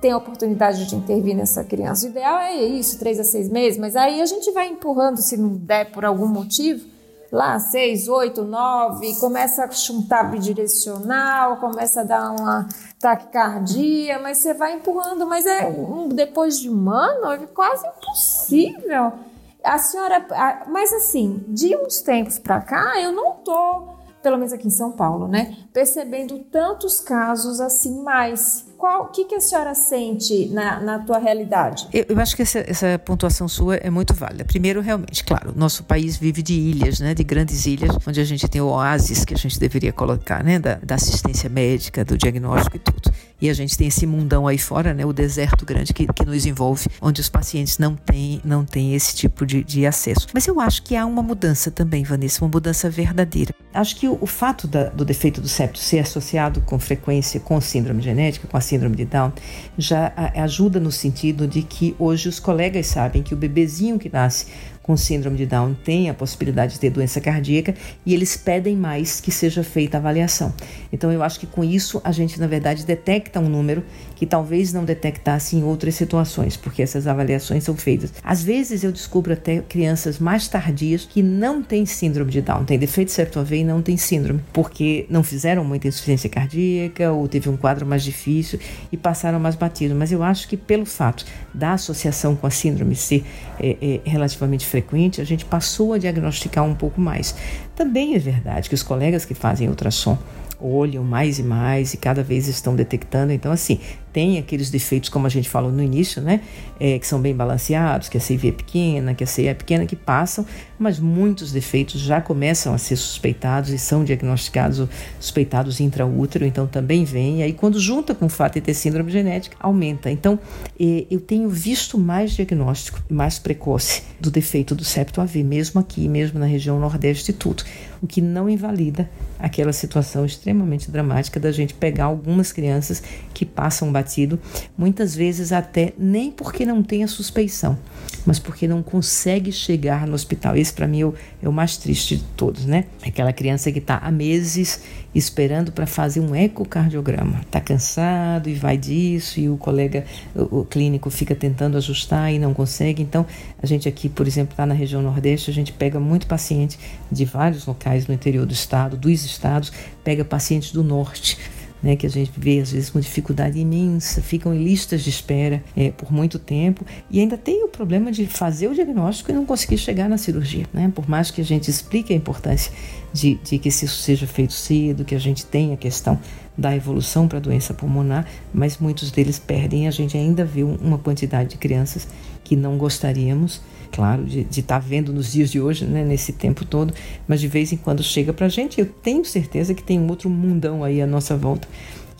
tem a oportunidade de intervir nessa criança. O ideal é isso, três a seis meses, mas aí a gente vai empurrando, se não der por algum motivo, lá seis, oito, nove, começa a chutar bidirecional, começa a dar uma taquicardia, mas você vai empurrando, mas é depois de um ano é quase impossível a senhora, mas assim, de uns tempos para cá, eu não tô, pelo menos aqui em São Paulo, né, percebendo tantos casos assim mais. Qual, o que, que a senhora sente na, na tua realidade? Eu, eu acho que essa, essa, pontuação sua é muito válida. Primeiro, realmente, claro, nosso país vive de ilhas, né, de grandes ilhas, onde a gente tem o oásis que a gente deveria colocar, né, da, da assistência médica, do diagnóstico e tudo. E a gente tem esse mundão aí fora, né, o deserto grande que, que nos envolve, onde os pacientes não têm, não têm esse tipo de, de acesso. Mas eu acho que há uma mudança também, Vanessa, uma mudança verdadeira. Acho que o, o fato da, do defeito do septo ser associado com frequência com síndrome genética, com a síndrome de Down, já ajuda no sentido de que hoje os colegas sabem que o bebezinho que nasce com síndrome de Down têm a possibilidade de ter doença cardíaca e eles pedem mais que seja feita a avaliação. Então eu acho que com isso a gente na verdade detecta um número que talvez não detectasse em outras situações, porque essas avaliações são feitas. Às vezes eu descubro até crianças mais tardias que não têm síndrome de Down, têm defeito septo e não têm síndrome, porque não fizeram muita insuficiência cardíaca ou teve um quadro mais difícil e passaram mais batido. Mas eu acho que pelo fato da associação com a síndrome ser é, é, relativamente frequente, a gente passou a diagnosticar um pouco mais. Também é verdade que os colegas que fazem ultrassom olham mais e mais e cada vez estão detectando. Então, assim, tem aqueles defeitos, como a gente falou no início, né? É, que são bem balanceados, que a CV é pequena, que a CI é pequena, que passam, mas muitos defeitos já começam a ser suspeitados e são diagnosticados suspeitados intraútero, então também vem. E aí, quando junta com o fato de ter síndrome genética, aumenta. Então, é, eu tenho visto mais diagnóstico, mais precoce do defeito do septo AV, mesmo aqui, mesmo na região nordeste e tudo. o que não invalida aquela situação extremamente dramática da gente pegar algumas crianças que passam muitas vezes até nem porque não tem a suspeição, mas porque não consegue chegar no hospital. Esse para mim é o, é o, mais triste de todos, né? Aquela criança que está há meses esperando para fazer um ecocardiograma, está cansado e vai disso e o colega, o, o, clínico fica tentando ajustar e não consegue. Então a gente aqui, por exemplo, está na região Nordeste, a gente pega muito paciente de vários locais no interior do estado, dos estados, pega pacientes do Norte né, que a gente vê às vezes com dificuldade imensa, ficam em listas de espera é, por muito tempo e ainda tem o problema de fazer o diagnóstico e não conseguir chegar na cirurgia. Né? Por mais que a gente explique a importância de, de que isso seja feito cedo, que a gente tenha a questão da evolução para a doença pulmonar, mas muitos deles perdem. A gente ainda vê uma quantidade de crianças que não gostaríamos claro, de estar tá vendo nos dias de hoje, né, nesse tempo todo, mas de vez em quando chega para a gente. Eu tenho certeza que tem um outro mundão aí à nossa volta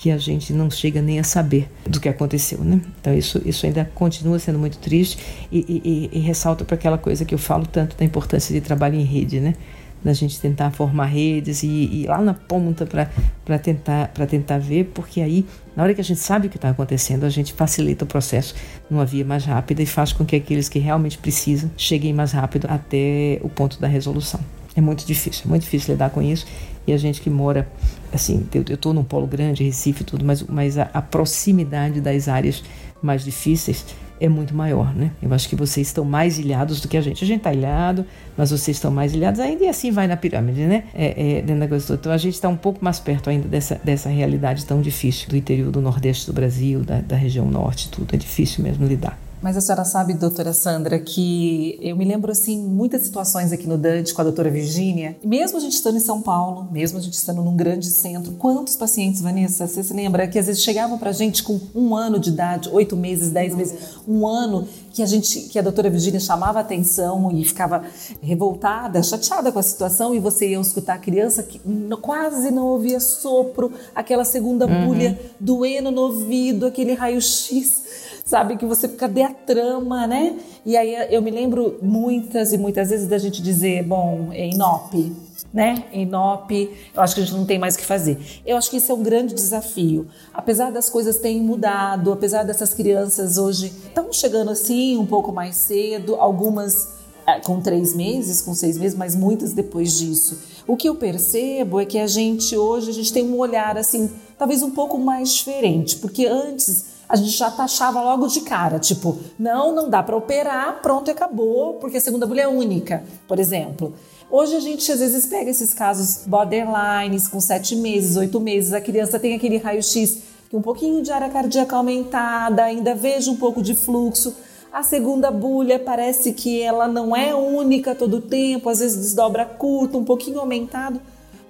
que a gente não chega nem a saber do que aconteceu, né? Então isso, isso ainda continua sendo muito triste e, e, e ressalta para aquela coisa que eu falo tanto da importância de trabalho em rede, né? Da gente tentar formar redes e, ir lá na ponta para tentar, tentar ver, porque aí, na hora que a gente sabe o que está acontecendo, a gente facilita o processo numa via mais rápida e faz com que aqueles que realmente precisam cheguem mais rápido até o ponto da resolução. É muito difícil, é muito difícil lidar com isso. E a gente que mora, assim, eu estou num polo grande, Recife e tudo, mas, mas a, a proximidade das áreas mais difíceis é muito maior, né? Eu acho que vocês estão mais ilhados do que a gente. A gente está ilhado, mas vocês estão mais ilhados ainda e assim vai na pirâmide, né? É, é, dentro da coisa toda. Então a gente está um pouco mais perto ainda dessa, dessa realidade tão difícil do interior do Nordeste do Brasil, da, da região Norte, tudo. É difícil mesmo lidar. Mas a senhora sabe, doutora Sandra, que eu me lembro assim muitas situações aqui no Dante com a doutora Virgínia, mesmo a gente estando em São Paulo, mesmo a gente estando num grande centro, quantos pacientes, Vanessa, você se lembra que às vezes chegavam pra gente com um ano de idade, oito meses, dez meses, um ano, que a gente, que a doutora Virgínia chamava atenção e ficava revoltada, chateada com a situação, e você ia escutar a criança que quase não ouvia sopro, aquela segunda uhum. bulha doendo no ouvido, aquele raio-x sabe? Que você fica de a trama, né? E aí eu me lembro muitas e muitas vezes da gente dizer, bom, é inope, né? Inope, eu acho que a gente não tem mais o que fazer. Eu acho que isso é um grande desafio. Apesar das coisas terem mudado, apesar dessas crianças hoje estão chegando assim um pouco mais cedo, algumas é, com três meses, com seis meses, mas muitas depois disso. O que eu percebo é que a gente hoje a gente tem um olhar assim, talvez um pouco mais diferente, porque antes a gente já taxava logo de cara, tipo, não, não dá para operar, pronto e acabou, porque a segunda bulha é única, por exemplo. Hoje a gente às vezes pega esses casos borderlines com sete meses, oito meses, a criança tem aquele raio-x que um pouquinho de área cardíaca aumentada, ainda vejo um pouco de fluxo. A segunda bulha parece que ela não é única todo o tempo, às vezes desdobra curto, um pouquinho aumentado.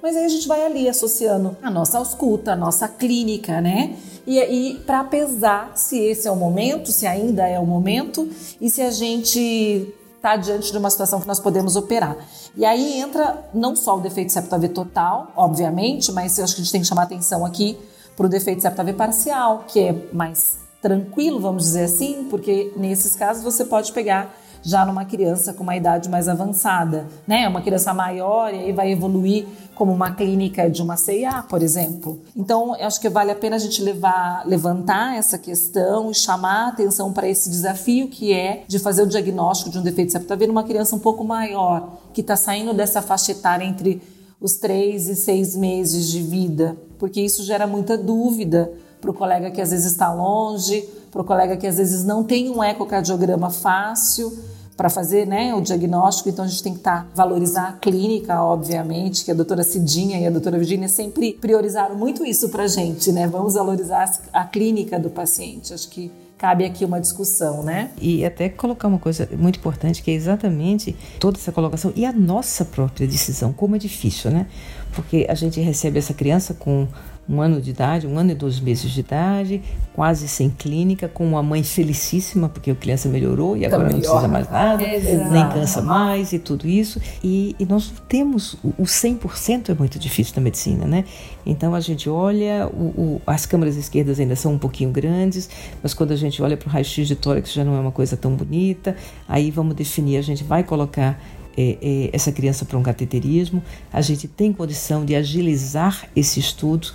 Mas aí a gente vai ali associando a nossa ausculta, a nossa clínica, né? E, e para pesar se esse é o momento, se ainda é o momento e se a gente está diante de uma situação que nós podemos operar. E aí entra não só o defeito septo AV total, obviamente, mas eu acho que a gente tem que chamar atenção aqui para o defeito septo AV parcial, que é mais tranquilo, vamos dizer assim, porque nesses casos você pode pegar já numa criança com uma idade mais avançada, né? Uma criança maior e aí vai evoluir como uma clínica de uma CIA, por exemplo. Então, eu acho que vale a pena a gente levar, levantar essa questão e chamar a atenção para esse desafio que é de fazer o diagnóstico de um defeito septo numa criança um pouco maior, que está saindo dessa faixa etária entre os três e seis meses de vida, porque isso gera muita dúvida para o colega que às vezes está longe, para o colega que às vezes não tem um ecocardiograma fácil para fazer né, o diagnóstico, então a gente tem que estar tá, valorizar a clínica, obviamente, que a doutora Cidinha e a doutora Virginia sempre priorizaram muito isso para a gente, né? Vamos valorizar a clínica do paciente. Acho que cabe aqui uma discussão, né? E até colocar uma coisa muito importante, que é exatamente toda essa colocação e a nossa própria decisão, como é difícil, né? Porque a gente recebe essa criança com um ano de idade, um ano e dois meses de idade, quase sem clínica, com uma mãe felicíssima, porque a criança melhorou e agora tá não precisa mais nada, Exato. nem cansa mais e tudo isso. E, e nós temos, o 100% é muito difícil na medicina, né? Então a gente olha, o, o, as câmaras esquerdas ainda são um pouquinho grandes, mas quando a gente olha para o raio-x de tórax já não é uma coisa tão bonita. Aí vamos definir, a gente vai colocar é, é, essa criança para um cateterismo, a gente tem condição de agilizar esse estudo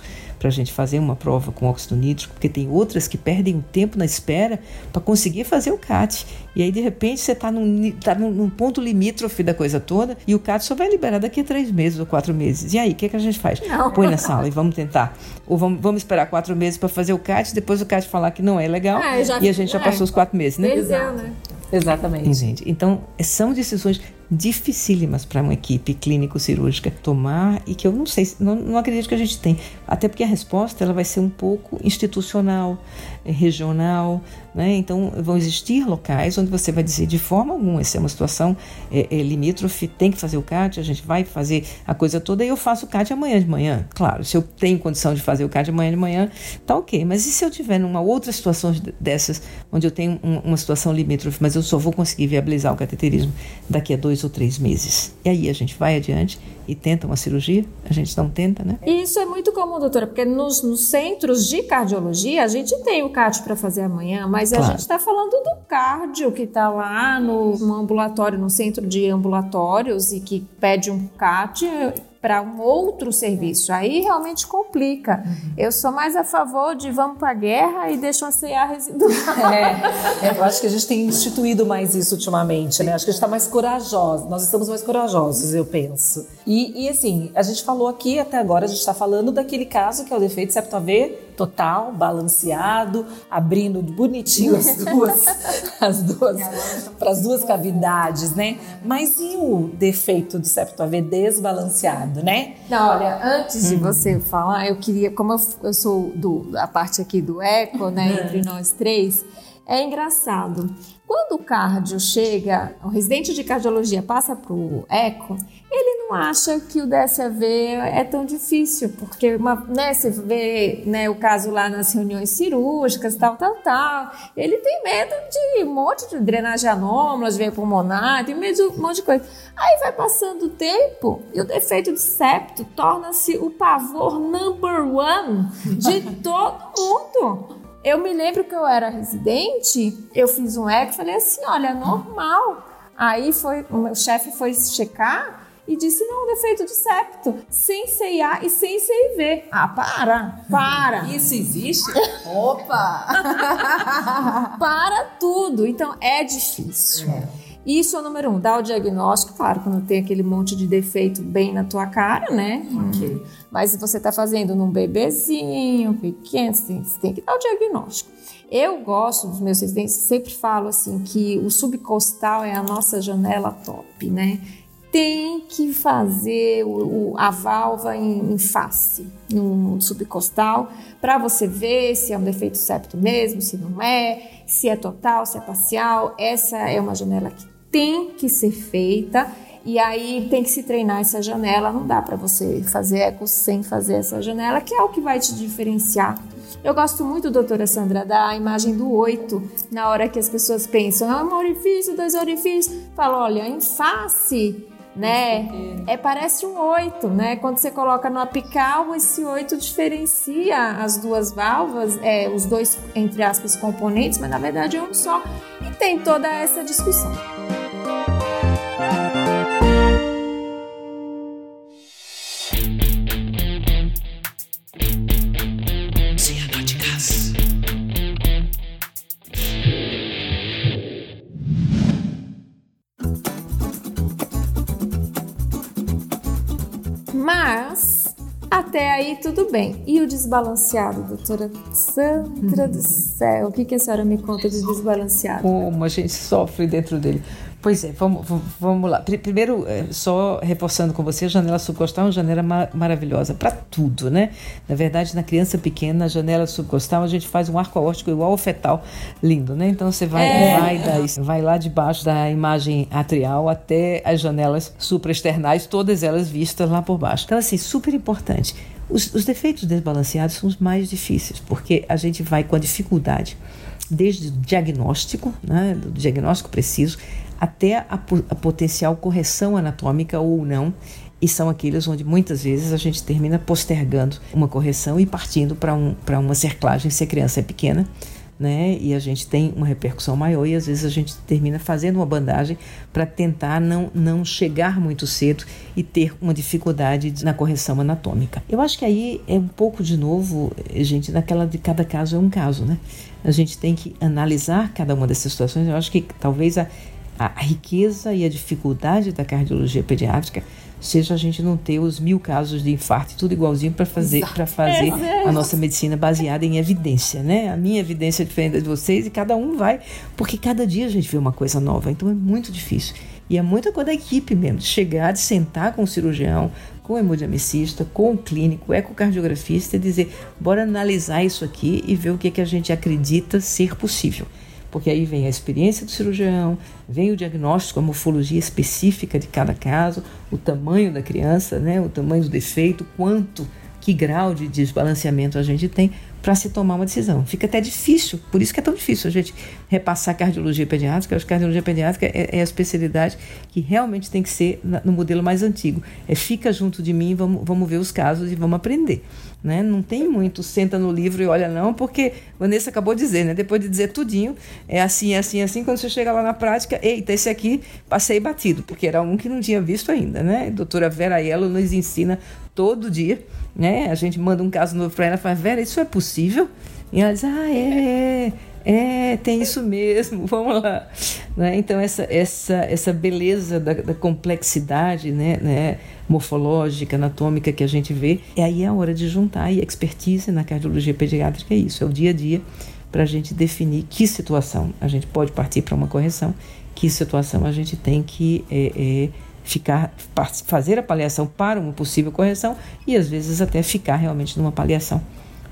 para a gente fazer uma prova com óxido nítrico, porque tem outras que perdem o tempo na espera para conseguir fazer o CAT. E aí, de repente, você está num, tá num, ponto limítrofe da coisa toda e o CAT só vai liberar daqui a três meses ou quatro meses. E aí, o que, é que a gente faz? Não. Põe na sala e vamos tentar. Ou vamos, vamos esperar quatro meses para fazer o CAT, depois o CAT falar que não é legal ah, já, e a gente já é, passou os quatro meses, né? Perdeu, né? Exatamente. Entende? Então, são decisões dificílimas para uma equipe clínico-cirúrgica tomar e que eu não sei, não, não acredito que a gente tem. Até porque a resposta ela vai ser um pouco institucional, eh, regional, né? Então vão existir locais onde você vai dizer de forma alguma, essa é uma situação é, é, limítrofe, tem que fazer o CAT, a gente vai fazer a coisa toda e eu faço o CAT amanhã de manhã. Claro, se eu tenho condição de fazer o CAT amanhã de manhã, tá ok. Mas e se eu tiver numa outra situação dessas, onde eu tenho um, uma situação limítrofe, mas eu só vou conseguir viabilizar o cateterismo daqui a dois dois ou três meses. E aí a gente vai adiante e tenta uma cirurgia, a gente não tenta, né? E isso é muito comum, doutora, porque nos, nos centros de cardiologia a gente tem o CAT para fazer amanhã, mas claro. a gente está falando do cardio que está lá no, no ambulatório, no centro de ambulatórios e que pede um CAT para um outro serviço. Aí realmente complica. Uhum. Eu sou mais a favor de vamos para a guerra e deixam a CA residual. É, é, eu acho que a gente tem instituído mais isso ultimamente, né? Acho que a gente está mais corajoso. Nós estamos mais corajosos, eu penso. E, e assim, a gente falou aqui até agora, a gente está falando daquele caso que é o defeito septo AV total, balanceado, abrindo bonitinho as <laughs> duas, as duas para as duas cavidades, né? Mas e o defeito do septo AV desbalanceado, né? Não, olha, antes de hum. você falar, eu queria, como eu, eu sou do, a parte aqui do eco, né, hum. entre nós três, é engraçado. Quando o cardio chega, o residente de cardiologia passa para o eco, ele não acha que o DSAV é tão difícil, porque uma, né, você vê né, o caso lá nas reuniões cirúrgicas, tal, tal, tal. Ele tem medo de um monte de drenagem anômala, de veia pulmonar, tem medo de um monte de coisa. Aí vai passando o tempo e o defeito de septo torna-se o pavor number one de <laughs> todo mundo. Eu me lembro que eu era residente, eu fiz um eco e falei assim: olha, normal. Aí foi, o meu chefe foi checar e disse: não, defeito de septo, sem CIA e sem CIV. Ah, para, para. <laughs> Isso existe? Opa! <laughs> para tudo. Então é difícil. É. Isso é o número um, dá o diagnóstico, claro, quando tem aquele monte de defeito bem na tua cara, né? Okay. Mas se você está fazendo num bebezinho pequeno, você tem, você tem que dar o diagnóstico. Eu gosto dos meus residentes, sempre falo assim que o subcostal é a nossa janela top, né? Tem que fazer o, o, a válvula em, em face, no subcostal, para você ver se é um defeito septo mesmo, se não é, se é total, se é parcial. Essa é uma janela que tem que ser feita e aí tem que se treinar essa janela. Não dá para você fazer eco sem fazer essa janela, que é o que vai te diferenciar. Eu gosto muito, doutora Sandra, da imagem do oito, na hora que as pessoas pensam, ah, um orifício, dois orifícios. Fala, olha, em face, né? É, parece um oito, né? Quando você coloca no apical, esse oito diferencia as duas válvulas, é, os dois, entre aspas, componentes, mas na verdade é um só. E tem toda essa discussão. Até aí tudo bem. E o desbalanceado, doutora Sandra do céu? O que, que a senhora me conta de desbalanceado? Como a gente sofre dentro dele. Pois é, vamos, vamos lá. Primeiro, é, só reforçando com você, a janela subcostal é uma janela mar maravilhosa para tudo, né? Na verdade, na criança pequena, a janela subcostal, a gente faz um arco aórtico igual ao fetal, lindo, né? Então você vai, é. vai, daí, vai lá debaixo da imagem atrial até as janelas supraesternais, todas elas vistas lá por baixo. Então, assim, super importante. Os, os defeitos desbalanceados são os mais difíceis, porque a gente vai com a dificuldade desde o diagnóstico, né, do diagnóstico preciso, até a, a potencial correção anatômica ou não, e são aqueles onde muitas vezes a gente termina postergando uma correção e partindo para um, uma cerclagem se a criança é pequena. né? E a gente tem uma repercussão maior e às vezes a gente termina fazendo uma bandagem para tentar não, não chegar muito cedo e ter uma dificuldade na correção anatômica. Eu acho que aí é um pouco de novo, gente, naquela de cada caso é um caso, né? A gente tem que analisar cada uma dessas situações. Eu acho que talvez a, a riqueza e a dificuldade da cardiologia pediátrica seja a gente não ter os mil casos de infarto tudo igualzinho para fazer para fazer <laughs> a nossa medicina baseada em evidência, né? A minha evidência é diferente de vocês e cada um vai, porque cada dia a gente vê uma coisa nova, então é muito difícil. E é muita coisa da equipe mesmo, de chegar, de sentar com o cirurgião, com o hemodiamicista, com o clínico, ecocardiografista e dizer, bora analisar isso aqui e ver o que, que a gente acredita ser possível porque aí vem a experiência do cirurgião, vem o diagnóstico, a morfologia específica de cada caso, o tamanho da criança, né, o tamanho do defeito, quanto, que grau de desbalanceamento a gente tem para se tomar uma decisão. Fica até difícil, por isso que é tão difícil a gente repassar cardiologia pediátrica. Acho que cardiologia pediátrica é, é, a especialidade que realmente tem que ser no modelo mais antigo. É fica junto de mim, vamos, vamos ver os casos e vamos aprender. Né? Não tem muito senta no livro e olha não, porque Vanessa acabou de dizer, né? Depois de dizer tudinho, é assim, é assim, é assim, quando você chega lá na prática, eita, esse aqui passei batido, porque era um que não tinha visto ainda, né? A doutora Vera Aiello nos ensina todo dia, né? A gente manda um caso novo para ela fala, Vera, isso é possível? E ela diz, ah, é, é, é tem isso mesmo, <laughs> vamos lá. Né? Então, essa, essa, essa beleza da, da complexidade, né? né? morfológica, anatômica que a gente vê. E aí é a hora de juntar e expertise na cardiologia pediátrica é isso, é o dia a dia para a gente definir que situação a gente pode partir para uma correção, que situação a gente tem que é, é, ficar fazer a paliação para uma possível correção e às vezes até ficar realmente numa paliação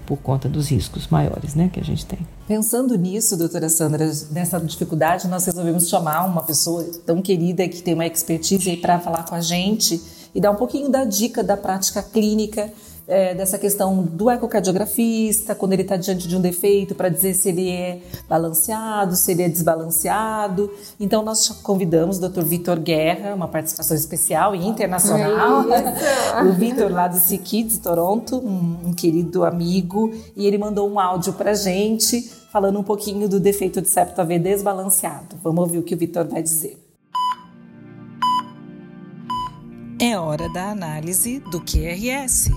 por conta dos riscos maiores né, que a gente tem. Pensando nisso, doutora Sandra, nessa dificuldade, nós resolvemos chamar uma pessoa tão querida que tem uma expertise para falar com a gente e dar um pouquinho da dica da prática clínica é, dessa questão do ecocardiografista, quando ele está diante de um defeito, para dizer se ele é balanceado, se ele é desbalanceado. Então, nós convidamos o Dr. Vitor Guerra, uma participação especial e internacional. <laughs> o Vitor, lá do Kids Toronto, um, um, querido amigo, e ele mandou um áudio para gente falando um pouquinho do defeito de septo AV desbalanceado. Vamos ouvir o que o Vitor vai dizer. É hora da análise do QRS.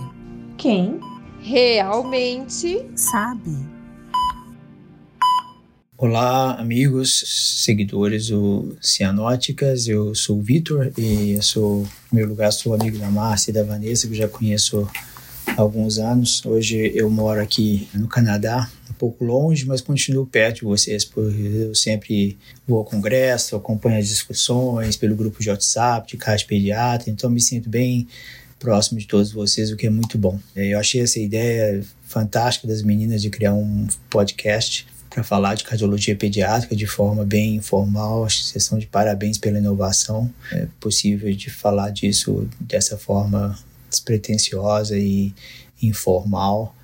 Quem realmente sabe. Olá, amigos, seguidores do Cianóticas. Eu sou o Vitor e eu sou, em meu lugar, sou amigo da Márcia e da Vanessa, que eu já conheço há alguns anos. Hoje eu moro aqui no Canadá, pouco longe, mas continuo perto de vocês, porque eu sempre vou ao congresso, acompanho as discussões pelo grupo de WhatsApp de Caixa Pediatra, então me sinto bem próximo de todos vocês, o que é muito bom. Eu achei essa ideia fantástica das meninas de criar um podcast para falar de cardiologia pediátrica de forma bem informal. Acho que vocês estão de parabéns pela inovação. É possível de falar disso dessa forma despretensiosa e informal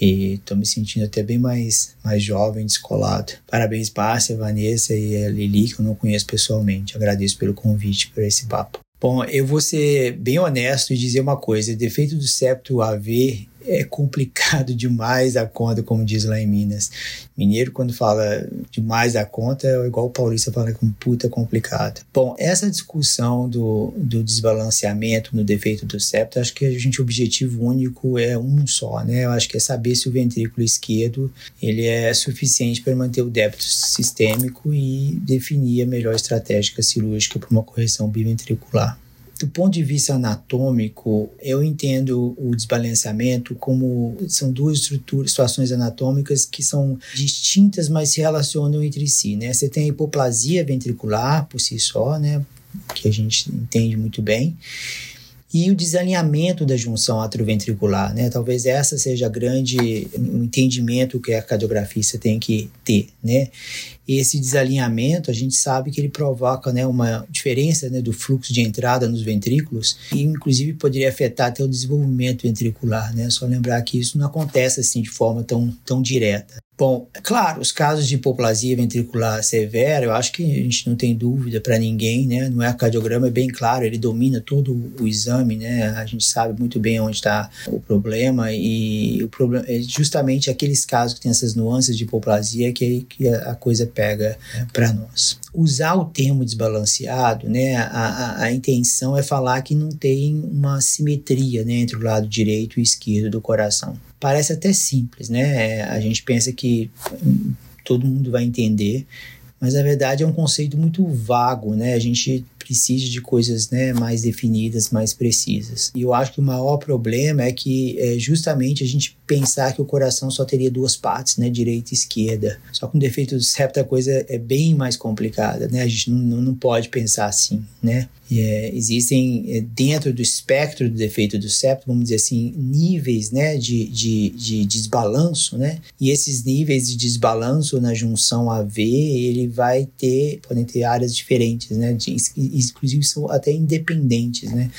e estou me sentindo até bem mais, mais jovem, descolado. Parabéns, Párcia, Vanessa e a Lili, que eu não conheço pessoalmente. Agradeço pelo convite, por esse papo. Bom, eu vou ser bem honesto e dizer uma coisa: defeito do septo AV é complicado <laughs> demais a conta, como diz lá em Minas. Mineiro, quando fala demais a conta, é igual o paulista fala com puta complicado. Bom, essa discussão do, do desbalanceamento no defeito do septo, acho que a gente, o objetivo único é um só, né? Eu acho que é saber se o ventrículo esquerdo ele é suficiente para manter o débito sistêmico e definir a melhor estratégia cirúrgica para uma correção biventricular. Do ponto de vista anatômico, eu entendo o desbalanceamento como são duas estruturas, situações anatômicas que são distintas, mas se relacionam entre si, né? Você tem a hipoplasia ventricular por si só, né? Que a gente entende muito bem e o desalinhamento da junção atrioventricular, né? Talvez essa seja grande o entendimento que a cardiografista tem que ter, né? E esse desalinhamento, a gente sabe que ele provoca, né, uma diferença, né, do fluxo de entrada nos ventrículos e inclusive poderia afetar até o desenvolvimento ventricular, né? Só lembrar que isso não acontece assim de forma tão tão direta. Bom, é claro, os casos de hipoplasia ventricular severa, eu acho que a gente não tem dúvida para ninguém, né? Não é cardiograma, é bem claro, ele domina todo o exame, né? A gente sabe muito bem onde está o problema e o problema é justamente aqueles casos que tem essas nuances de hipoplasia que, que a coisa pega né, para nós. Usar o termo desbalanceado, né? A, a, a, intenção é falar que não tem uma simetria né, entre o lado direito e esquerdo do coração parece até simples, né? É, a gente pensa que todo mundo vai entender, mas na verdade é um conceito muito vago, né? A gente precisa de coisas né, mais definidas, mais precisas. E eu acho que o maior problema é que é justamente a gente pensar que o coração só teria duas partes, né, direita e esquerda. Só com defeito do septo a coisa é bem mais complicada, né? A gente não, não pode pensar assim, né? É, existem é, dentro do espectro do defeito do septo, vamos dizer assim, níveis né, de, de, de desbalanço, né? E esses níveis de desbalanço na junção AV, ele vai ter, podem ter áreas diferentes, né? De, inclusive são até independentes, né?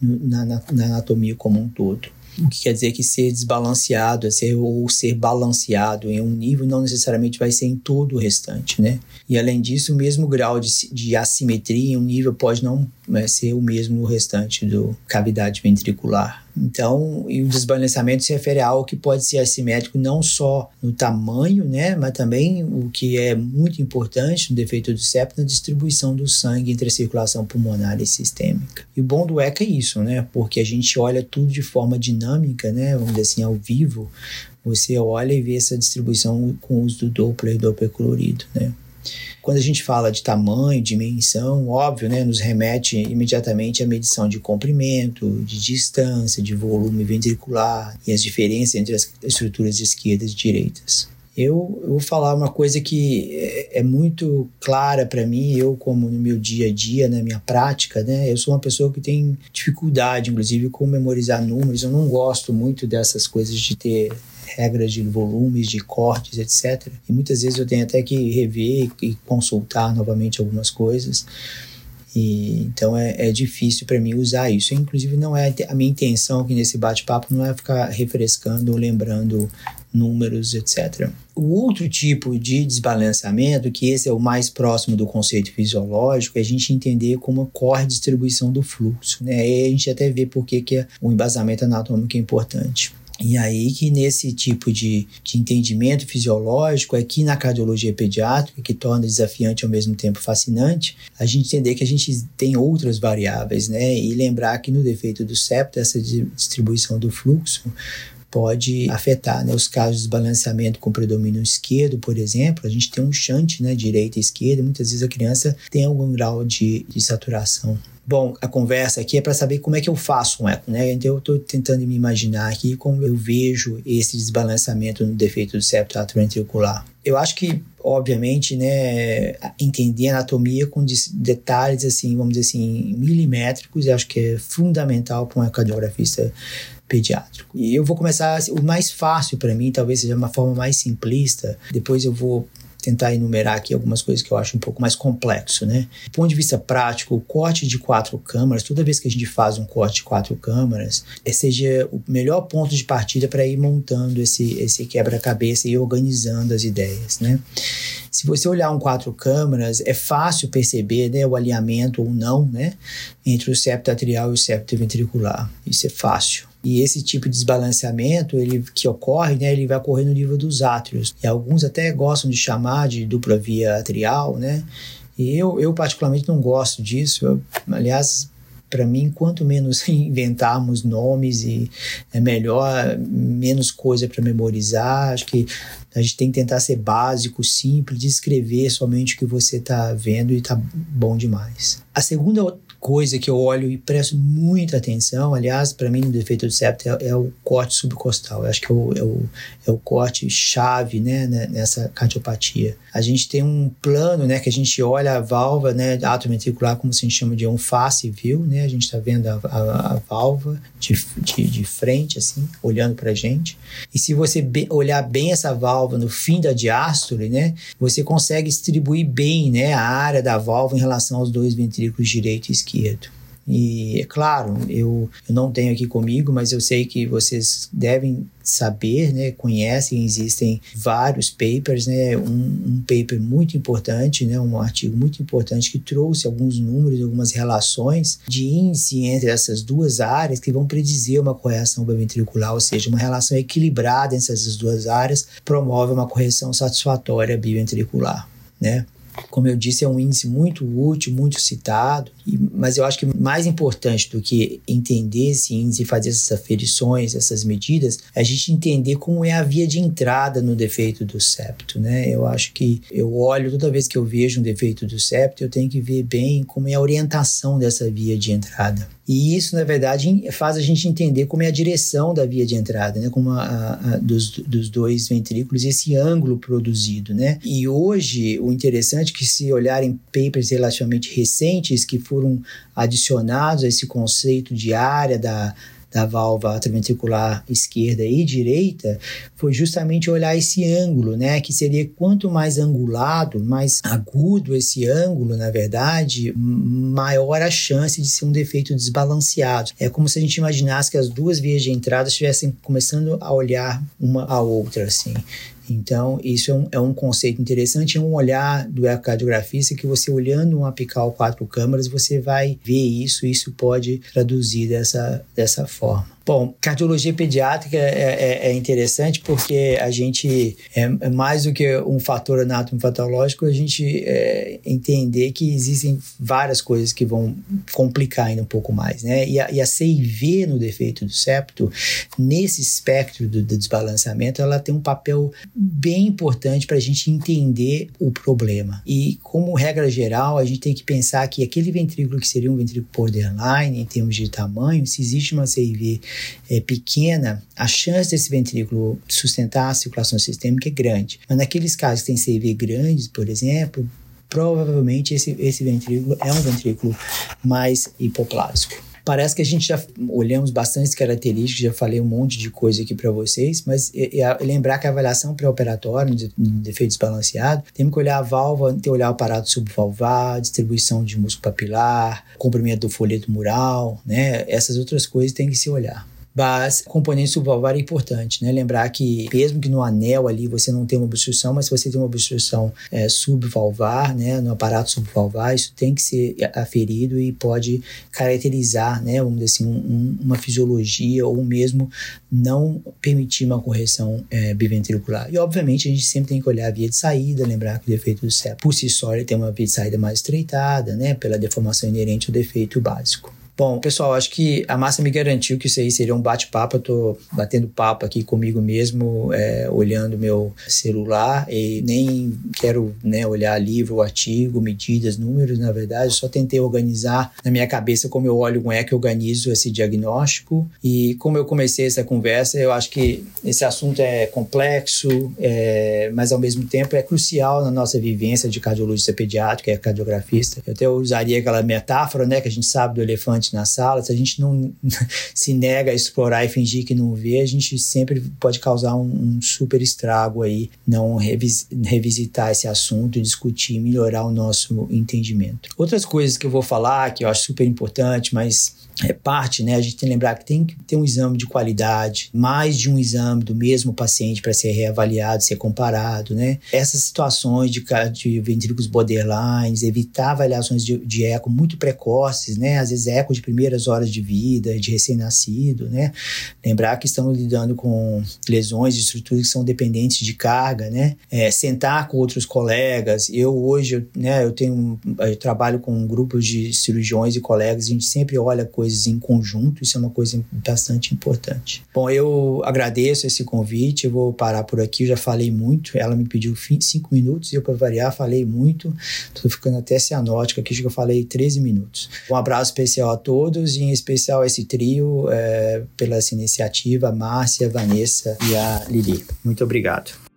Na, na, na anatomia como um todo. O que quer dizer que ser desbalanceado ser, ou ser balanceado em um nível não necessariamente vai ser em todo o restante, né? E além disso, o mesmo grau de, de assimetria em um nível pode não é, ser o mesmo no restante do cavidade ventricular. Então, e o desbalanceamento se refere a algo que pode ser assimétrico não só no tamanho, né, mas também o que é muito importante no defeito do septo, na distribuição do sangue entre a circulação pulmonar e sistêmica. E o bom do ECA é isso, né, porque a gente olha tudo de forma dinâmica, né, vamos dizer assim, ao vivo, você olha e vê essa distribuição com o uso do Doppler e Doppler colorido, né. Quando a gente fala de tamanho, dimensão, óbvio, né, nos remete imediatamente à medição de comprimento, de distância, de volume ventricular e as diferenças entre as estruturas esquerdas e direitas. Eu, vou falar uma coisa que é, é muito clara para mim, eu como no meu dia a dia, na minha prática, né? Eu sou uma pessoa que tem dificuldade, inclusive, com memorizar números. Eu não gosto muito dessas coisas de ter regras de volumes, de cortes, etc. E muitas vezes eu tenho até que rever e consultar novamente algumas coisas. E, então é, é difícil para mim usar isso. Inclusive, não é a minha intenção aqui nesse bate-papo não é ficar refrescando ou lembrando números, etc. O outro tipo de desbalanceamento, que esse é o mais próximo do conceito fisiológico, é a gente entender como ocorre a distribuição do fluxo. Né? E a gente até vê por que, que o embasamento anatômico é importante. E aí que nesse tipo de, de entendimento fisiológico, aqui na cardiologia pediátrica, que torna desafiante ao mesmo tempo fascinante, a gente entender que a gente tem outras variáveis, né? E lembrar que no defeito do septo, essa distribuição do fluxo pode afetar né, os casos de desbalanceamento com predomínio esquerdo, por exemplo. A gente tem um shunt, né, direita e esquerda, muitas vezes a criança tem algum grau de, de saturação. Bom, a conversa aqui é para saber como é que eu faço um eco, né? Então eu estou tentando me imaginar aqui como eu vejo esse desbalanceamento no defeito do septo atrioventricular. Eu acho que, obviamente, né, entender anatomia com detalhes assim, vamos dizer assim, milimétricos, eu acho que é fundamental para um ecocardiografista pediátrico. E eu vou começar o mais fácil para mim, talvez seja uma forma mais simplista. Depois eu vou tentar enumerar aqui algumas coisas que eu acho um pouco mais complexo, né? Do ponto de vista prático, o corte de quatro câmaras, toda vez que a gente faz um corte de quatro câmaras, é, seja o melhor ponto de partida para ir montando esse, esse quebra-cabeça e organizando as ideias, né? Se você olhar um quatro câmaras, é fácil perceber né, o alinhamento ou não né, entre o septo atrial e o septo ventricular. Isso é fácil. E esse tipo de desbalanceamento ele, que ocorre, né, ele vai ocorrer no nível dos átrios. E alguns até gostam de chamar de dupla via atrial, né? E eu, eu particularmente não gosto disso. Eu, aliás, para mim, quanto menos <laughs> inventarmos nomes e é melhor, menos coisa para memorizar. Acho que a gente tem que tentar ser básico, simples, descrever somente o que você está vendo e está bom demais. A segunda coisa que eu olho e presto muita atenção, aliás, para mim no defeito do septo é, é, o corte subcostal. Eu acho que é o, é o, é o corte chave né, né, nessa cardiopatia. A gente tem um plano né, que a gente olha a válvula né, atroventricular, como se a gente chama de um face view, né? A gente está vendo a, a, a válvula de, de, de, frente, assim, olhando para a gente. E se você be, olhar bem essa válvula no fim da diástole, né, você consegue distribuir bem né, a área da válvula em relação aos dois ventrículos direito e esquerdo E é claro, eu, eu não tenho aqui comigo, mas eu sei que vocês devem saber, né, conhecem, existem vários papers, né, um, um, paper muito importante, né, um artigo muito importante que trouxe alguns números, algumas relações de índice entre essas duas áreas que vão predizer uma correção biventricular, ou seja, uma relação equilibrada entre essas duas áreas promove uma correção satisfatória biventricular, né. Como eu disse, é um índice muito útil, muito citado, mas eu acho que mais importante do que entender esse índice e fazer essas aferições, essas medidas, é a gente entender como é a via de entrada no defeito do septo, né? Eu acho que eu olho toda vez que eu vejo um defeito do septo, eu tenho que ver bem como é a orientação dessa via de entrada. E isso, na verdade, faz a gente entender como é a direção da via de entrada, né? Como a, a, dos, dos dois ventrículos, esse ângulo produzido, né? E hoje, o interessante é que se olharem papers relativamente recentes que foram adicionados a esse conceito de área da, da válvula atrioventricular esquerda e direita foi justamente olhar esse ângulo, né? Que seria quanto mais angulado, mais agudo esse ângulo, na verdade, maior a chance de ser um defeito desbalanceado. É como se a gente imaginasse que as duas vias de entrada estivessem começando a olhar uma a outra, assim. Então, isso é um, é um conceito interessante, é um olhar do ecocardiografista que você olhando um apical quatro câmaras, você vai ver isso, isso pode traduzir dessa, dessa forma. Bom, cardiologia pediátrica é, é, é, interessante porque a gente, é, é, mais do que um fator anatomopatológico, a gente é, entender que existem várias coisas que vão complicar ainda um pouco mais, né? E a, e a CIV no defeito do septo, nesse espectro do, do desbalanceamento, ela tem um papel bem importante para a gente entender o problema. E como regra geral, a gente tem que pensar que aquele ventrículo que seria um ventrículo borderline em termos de tamanho, se existe uma CIV é, pequena, a chance desse ventrículo sustentar a circulação sistêmica é grande. Mas naqueles casos que tem CV grandes, por exemplo, provavelmente esse, esse ventrículo é um ventrículo mais hipoplásico. Parece que a gente já olhamos bastante características, já falei um monte de coisa aqui para vocês, mas é, é, lembrar que a avaliação pré-operatória de, de defeito desbalanceado, temos que olhar a válvula, ter olhar o aparato subvalvar, distribuição de músculo papilar, comprimento do folheto mural, né? Essas outras coisas tem que se olhar. Mas componente subvalvar é importante, né? Lembrar que mesmo que no anel ali você não tem uma obstrução, mas se você tem uma obstrução é, subvalvar, né, no aparato subvalvar, isso tem que ser aferido e pode caracterizar, né, vamos dizer assim, um, uma fisiologia ou mesmo não permitir uma correção é, biventricular. E obviamente a gente sempre tem que olhar a via de saída, lembrar que o defeito do septo por si só ele tem uma via de saída mais estreitada, né, pela deformação inerente ao defeito básico. Bom, pessoal, acho que a massa me garantiu que isso aí seria um bate-papo. Eu tô batendo papo aqui comigo mesmo, é, olhando meu celular e nem quero né, olhar livro, artigo, medidas, números, na verdade. só tentei organizar na minha cabeça como eu olho, como é que eu organizo esse diagnóstico. E como eu comecei essa conversa, eu acho que esse assunto é complexo, é, mas ao mesmo tempo é crucial na nossa vivência de cardiologista pediátrica e cardiografista. Eu até usaria aquela metáfora, né, que a gente sabe do elefante na sala, se a gente não <laughs> se nega a explorar e fingir que não vê, a gente sempre pode causar um, um super estrago aí, não revis, revisitar esse assunto, discutir, melhorar o nosso entendimento. Outras coisas que eu vou falar que eu acho super importante, mas é parte, né? A gente tem que lembrar que tem que ter um exame de qualidade, mais de um exame do mesmo paciente para ser reavaliado, ser comparado, né? Essas situações de, de ventrículos borderlines, evitar avaliações de, de eco muito precoces, né? Às vezes eco de primeiras horas de vida, de recém-nascido, né? Lembrar que estamos lidando com lesões de estruturas que são dependentes de carga, né? É, sentar com outros colegas. Eu hoje, né? Eu tenho, eu trabalho com um de cirurgiões e colegas, a gente sempre olha em conjunto, isso é uma coisa bastante importante. Bom, eu agradeço esse convite, eu vou parar por aqui, eu já falei muito, ela me pediu cinco minutos e eu, para variar, falei muito, estou ficando até cianótico aqui, que eu falei 13 minutos. Um abraço especial a todos e em especial a esse trio é, pela essa iniciativa, a Márcia, a Vanessa e a Lili. Muito obrigado.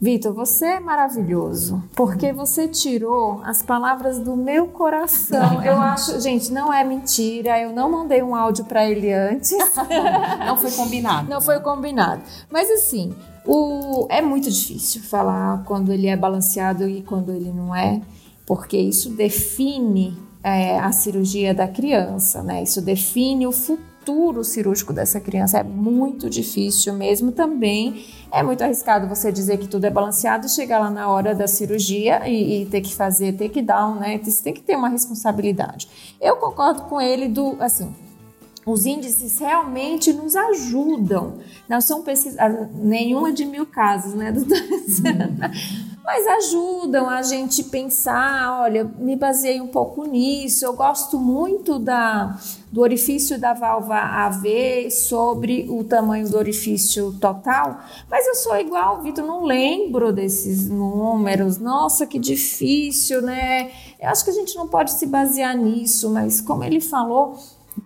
Vitor, você é maravilhoso, porque você tirou as palavras do meu coração. Eu <laughs> acho, gente, não é mentira, eu não mandei um áudio para ele antes. <laughs> Não foi combinado. Não foi combinado. Mas assim, o, é muito difícil falar quando ele é balanceado e quando ele não é. porque isso define é, a cirurgia da criança, né? Isso define o futuro cirúrgico dessa criança. É muito difícil mesmo também. É muito arriscado você dizer que tudo é balanceado chegar lá na hora da cirurgia e, e ter que fazer take down, né? Você tem que ter uma responsabilidade. Eu concordo com ele do assim. Os índices realmente nos ajudam. Não são pesquisas, nenhuma de mil casos, né, doutora <laughs> mas ajudam a gente pensar, olha, me baseei um pouco nisso, eu gosto muito da, do orifício da válvula AV sobre o tamanho do orifício total, mas eu sou igual, Vitor, não lembro desses números, nossa, que difícil, né? Eu acho que a gente não pode se basear nisso, mas como ele falou,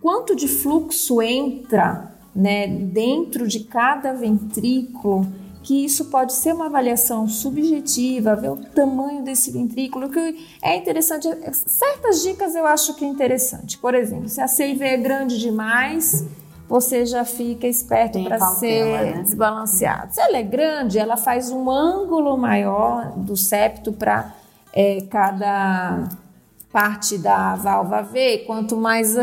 quanto de fluxo entra né, dentro de cada ventrículo, que isso pode ser uma avaliação subjetiva, ver o tamanho desse ventrículo, que é interessante. Certas dicas eu acho que é interessante. Por exemplo, se a CIV é grande demais, você já fica esperto para ser né? desbalanceado. Se ela é grande, ela faz um ângulo maior do septo para é, cada parte da válvula V, quanto mais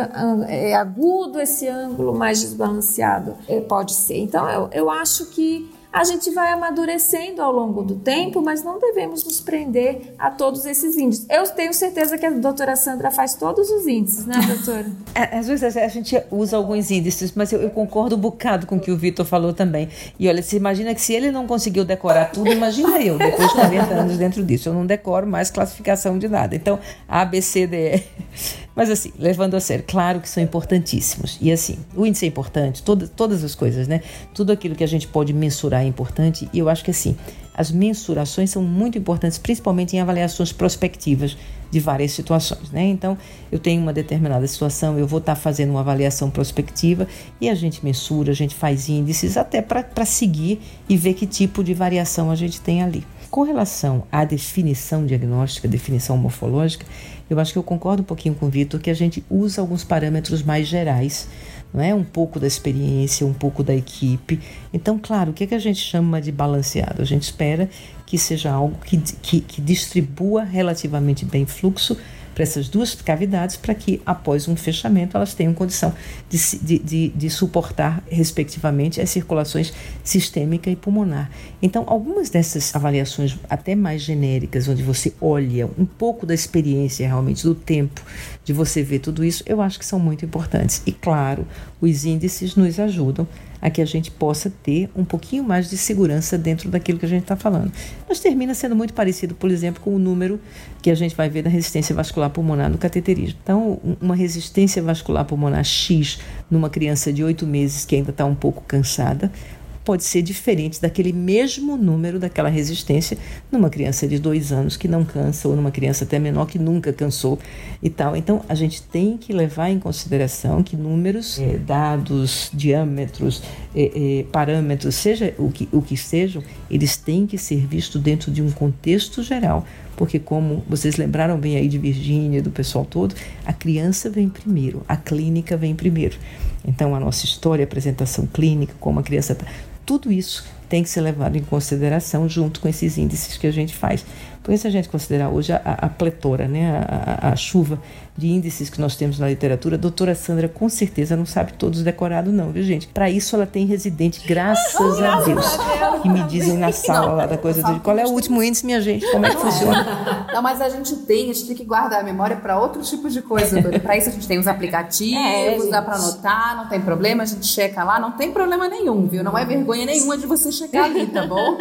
é agudo esse ângulo, mais desbalanceado é, pode ser. Então, eu, eu acho que a gente vai amadurecendo ao longo do tempo, mas não devemos nos prender a todos esses índices. Eu tenho certeza que a doutora Sandra faz todos os índices, né, doutora? <laughs> É, às vezes a gente usa alguns índices, mas eu, eu concordo um bocado com o que o Vitor falou também. E olha, você imagina que se ele não conseguiu decorar tudo, imagina eu, depois de 40 anos dentro disso. Eu não decoro mais classificação de nada. Então, A, B, C, D, E. Mas assim, levando a sério, claro que são importantíssimos. E assim, o índice é importante, toda, todas as coisas, né? Tudo aquilo que a gente pode mensurar é importante. E eu acho que assim, as mensurações são muito importantes, principalmente em avaliações prospectivas de várias situações, né? Então, eu tenho uma determinada situação, eu vou estar fazendo uma avaliação prospectiva e a gente mensura, a gente faz índices até para seguir e ver que tipo de variação a gente tem ali. Com relação à definição diagnóstica, definição morfológica, eu acho que eu concordo um pouquinho com o Vitor que a gente usa alguns parâmetros mais gerais, não é? Um pouco da experiência, um pouco da equipe. Então, claro, o que, é que a gente chama de balanceado? A gente espera que seja algo que, que, que distribua relativamente bem fluxo para essas duas cavidades para que, após um fechamento, elas tenham condição de, de, de, de, suportar, respectivamente, as circulações sistêmica e pulmonar. Então, algumas dessas avaliações, até mais genéricas, onde você olha um pouco da experiência realmente, do tempo de você ver tudo isso, eu acho que são muito importantes. E, claro, os índices nos ajudam a que a gente possa ter um pouquinho mais de segurança dentro daquilo que a gente está falando. Mas termina sendo muito parecido, por exemplo, com o número que a gente vai ver da resistência vascular pulmonar no cateterismo. Então, uma resistência vascular pulmonar X numa criança de 8 meses que ainda está um pouco cansada, pode ser diferente daquele mesmo número daquela resistência numa criança de dois anos que não cansa ou numa criança até menor que nunca cansou e tal. Então a gente tem que levar em consideração que números, é, dados, diâmetros, é, é, parâmetros, seja o que, o que sejam, eles têm que ser vistos dentro de um contexto geral porque como vocês lembraram bem aí de Virgínia, do pessoal todo, a criança vem primeiro, a clínica vem primeiro. Então a nossa história, a apresentação clínica, como a criança tudo isso tem que ser levado em consideração junto com esses índices que a gente faz. Porque se a gente considerar hoje a, a pletora, né, a, a, chuva de índices que nós temos na literatura, a doutora Sandra com certeza não sabe todos decorados não, viu gente? Para isso ela tem residente, graças a Deus, que me dizem na sala lá da coisa do... Qual é o último índice, minha gente? Como é que funciona? Não, mas a gente tem, a gente tem que guardar a memória para outros tipos de coisa. Para isso a gente tem os aplicativos, é, dá para anotar, não tem problema, a gente checa lá, não tem problema nenhum, viu? Não é vergonha nenhuma de você checar ali, tá bom?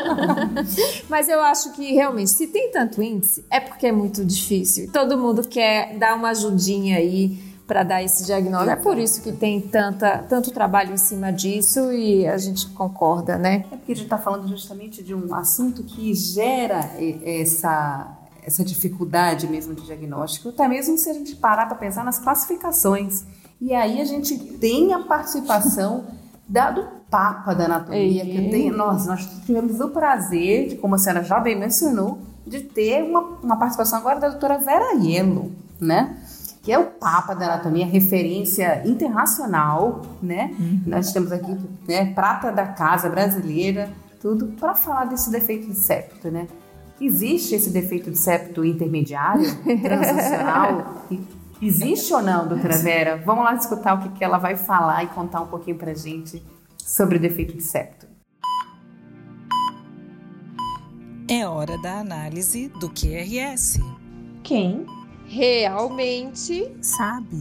<laughs> mas eu acho que realmente, se tem tanto índice, é porque é muito difícil. Todo mundo quer dar uma ajudinha aí para dar esse diagnóstico. É por isso que tem tanta, tanto trabalho em cima disso e a gente concorda, né? É porque a gente está falando justamente de um assunto que gera essa, essa dificuldade mesmo de diagnóstico, até mesmo se a gente parar para pensar nas classificações. E aí a gente tem a participação <laughs> da, do Papa da Anatomia, que eu tenho, nós, nós tivemos o prazer, de, como a senhora já bem mencionou, de ter uma, uma participação agora da doutora Vera Iello, né? Que é o Papa da Anatomia, referência internacional, né? Uhum. Nós temos aqui, né, prata da casa brasileira, tudo para falar desse defeito de septo, né? Existe esse defeito de septo intermediário, <laughs> transicional? Existe ou não, doutora Vera? Vamos lá escutar o que, que ela vai falar e contar um pouquinho pra gente sobre o defeito de septo. É hora da análise do QRS. Quem realmente Sabe?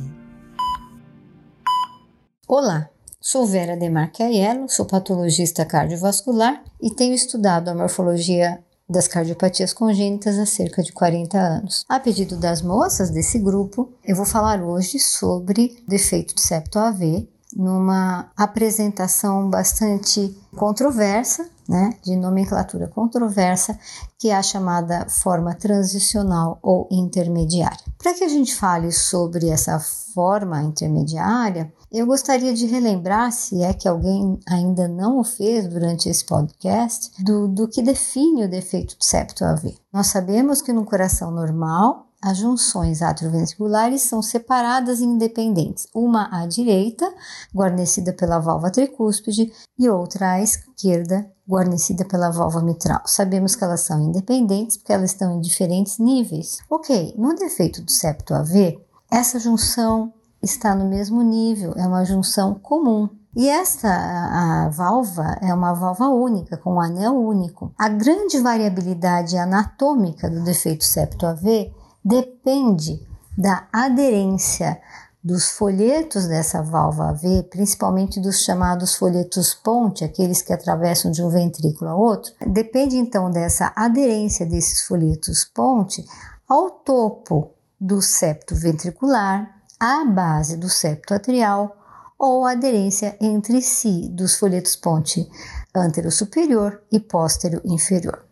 Olá, sou Vera Demarque Aiello, sou patologista cardiovascular e tenho estudado a morfologia das cardiopatias congênitas há cerca de 40 anos. A pedido das moças desse grupo, eu vou falar hoje sobre defeito de septo AV numa apresentação bastante controversa, né, de nomenclatura controversa, que é a chamada forma transicional ou intermediária. Para que a gente fale sobre essa forma intermediária, eu gostaria de relembrar, se é que alguém ainda não o fez durante esse podcast, do, do que define o defeito de septo AV. Nós sabemos que no coração normal, as junções atrioventriculares são separadas e independentes, uma à direita, guarnecida pela válvula tricúspide, e outra à esquerda, guarnecida pela válvula mitral. Sabemos que elas são independentes porque elas estão em diferentes níveis. Ok, no defeito do septo AV, essa junção está no mesmo nível, é uma junção comum. E esta a válvula é uma válvula única, com um anel único. A grande variabilidade anatômica do defeito septo AV depende da aderência dos folhetos dessa válvula AV, principalmente dos chamados folhetos ponte, aqueles que atravessam de um ventrículo a outro, depende então dessa aderência desses folhetos ponte ao topo do septo ventricular, à base do septo atrial ou aderência entre si dos folhetos ponte antero superior e póstero inferior.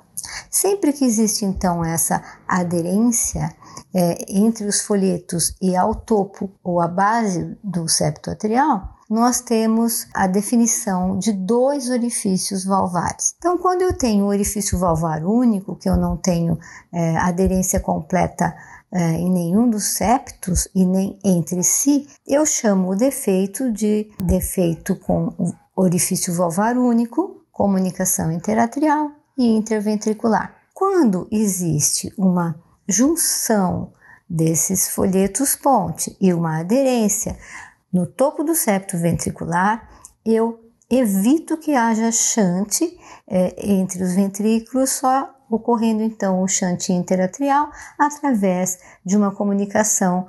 Sempre que existe então essa aderência é, entre os folhetos e ao topo ou à base do septo atrial, nós temos a definição de dois orifícios valvares. Então, quando eu tenho um orifício valvar único, que eu não tenho é, aderência completa é, em nenhum dos septos e nem entre si, eu chamo o defeito de defeito com orifício valvar único, comunicação interatrial e interventricular. Quando existe uma junção desses folhetos ponte e uma aderência no topo do septo ventricular, eu evito que haja chante é, entre os ventrículos, só ocorrendo então o chante interatrial através de uma comunicação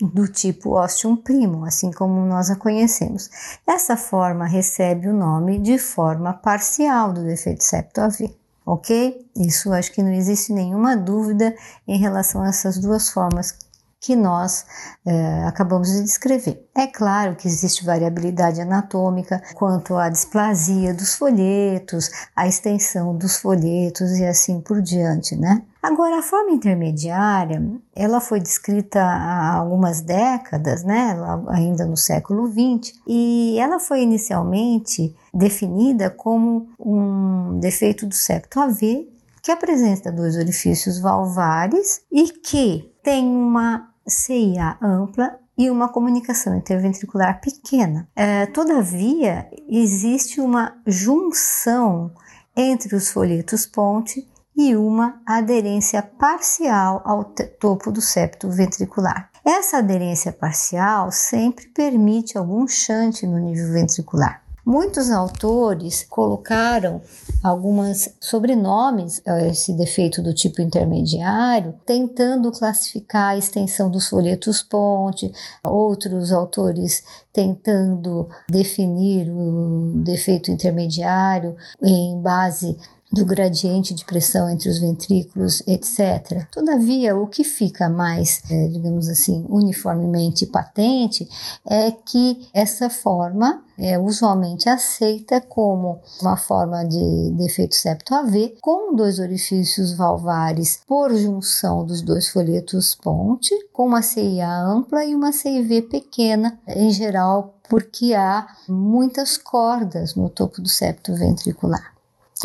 do tipo ostium primo, assim como nós a conhecemos. Essa forma recebe o nome de forma parcial do defeito septo AV ok? Isso acho que não existe nenhuma dúvida em relação a essas duas formas que nós é, acabamos de descrever. É claro que existe variabilidade anatômica quanto à displasia dos folhetos, a extensão dos folhetos e assim por diante, né? Agora, a forma intermediária, ela foi descrita há algumas décadas, né, ainda no século XX, e ela foi inicialmente definida como um defeito do septo AV que apresenta dois orifícios valvares e que tem uma CIA ampla e uma comunicação interventricular pequena. É, todavia, existe uma junção entre os folhetos ponte e uma aderência parcial ao topo do septo ventricular. Essa aderência parcial sempre permite algum chante no nível ventricular. Muitos autores colocaram alguns sobrenomes a esse defeito do tipo intermediário, tentando classificar a extensão dos folhetos ponte, outros autores tentando definir o defeito intermediário em base do gradiente de pressão entre os ventrículos, etc. Todavia, o que fica mais, é, digamos assim, uniformemente patente é que essa forma é usualmente aceita como uma forma de defeito septo AV com dois orifícios valvares por junção dos dois folhetos ponte, com uma CIA ampla e uma CIV pequena, em geral porque há muitas cordas no topo do septo ventricular.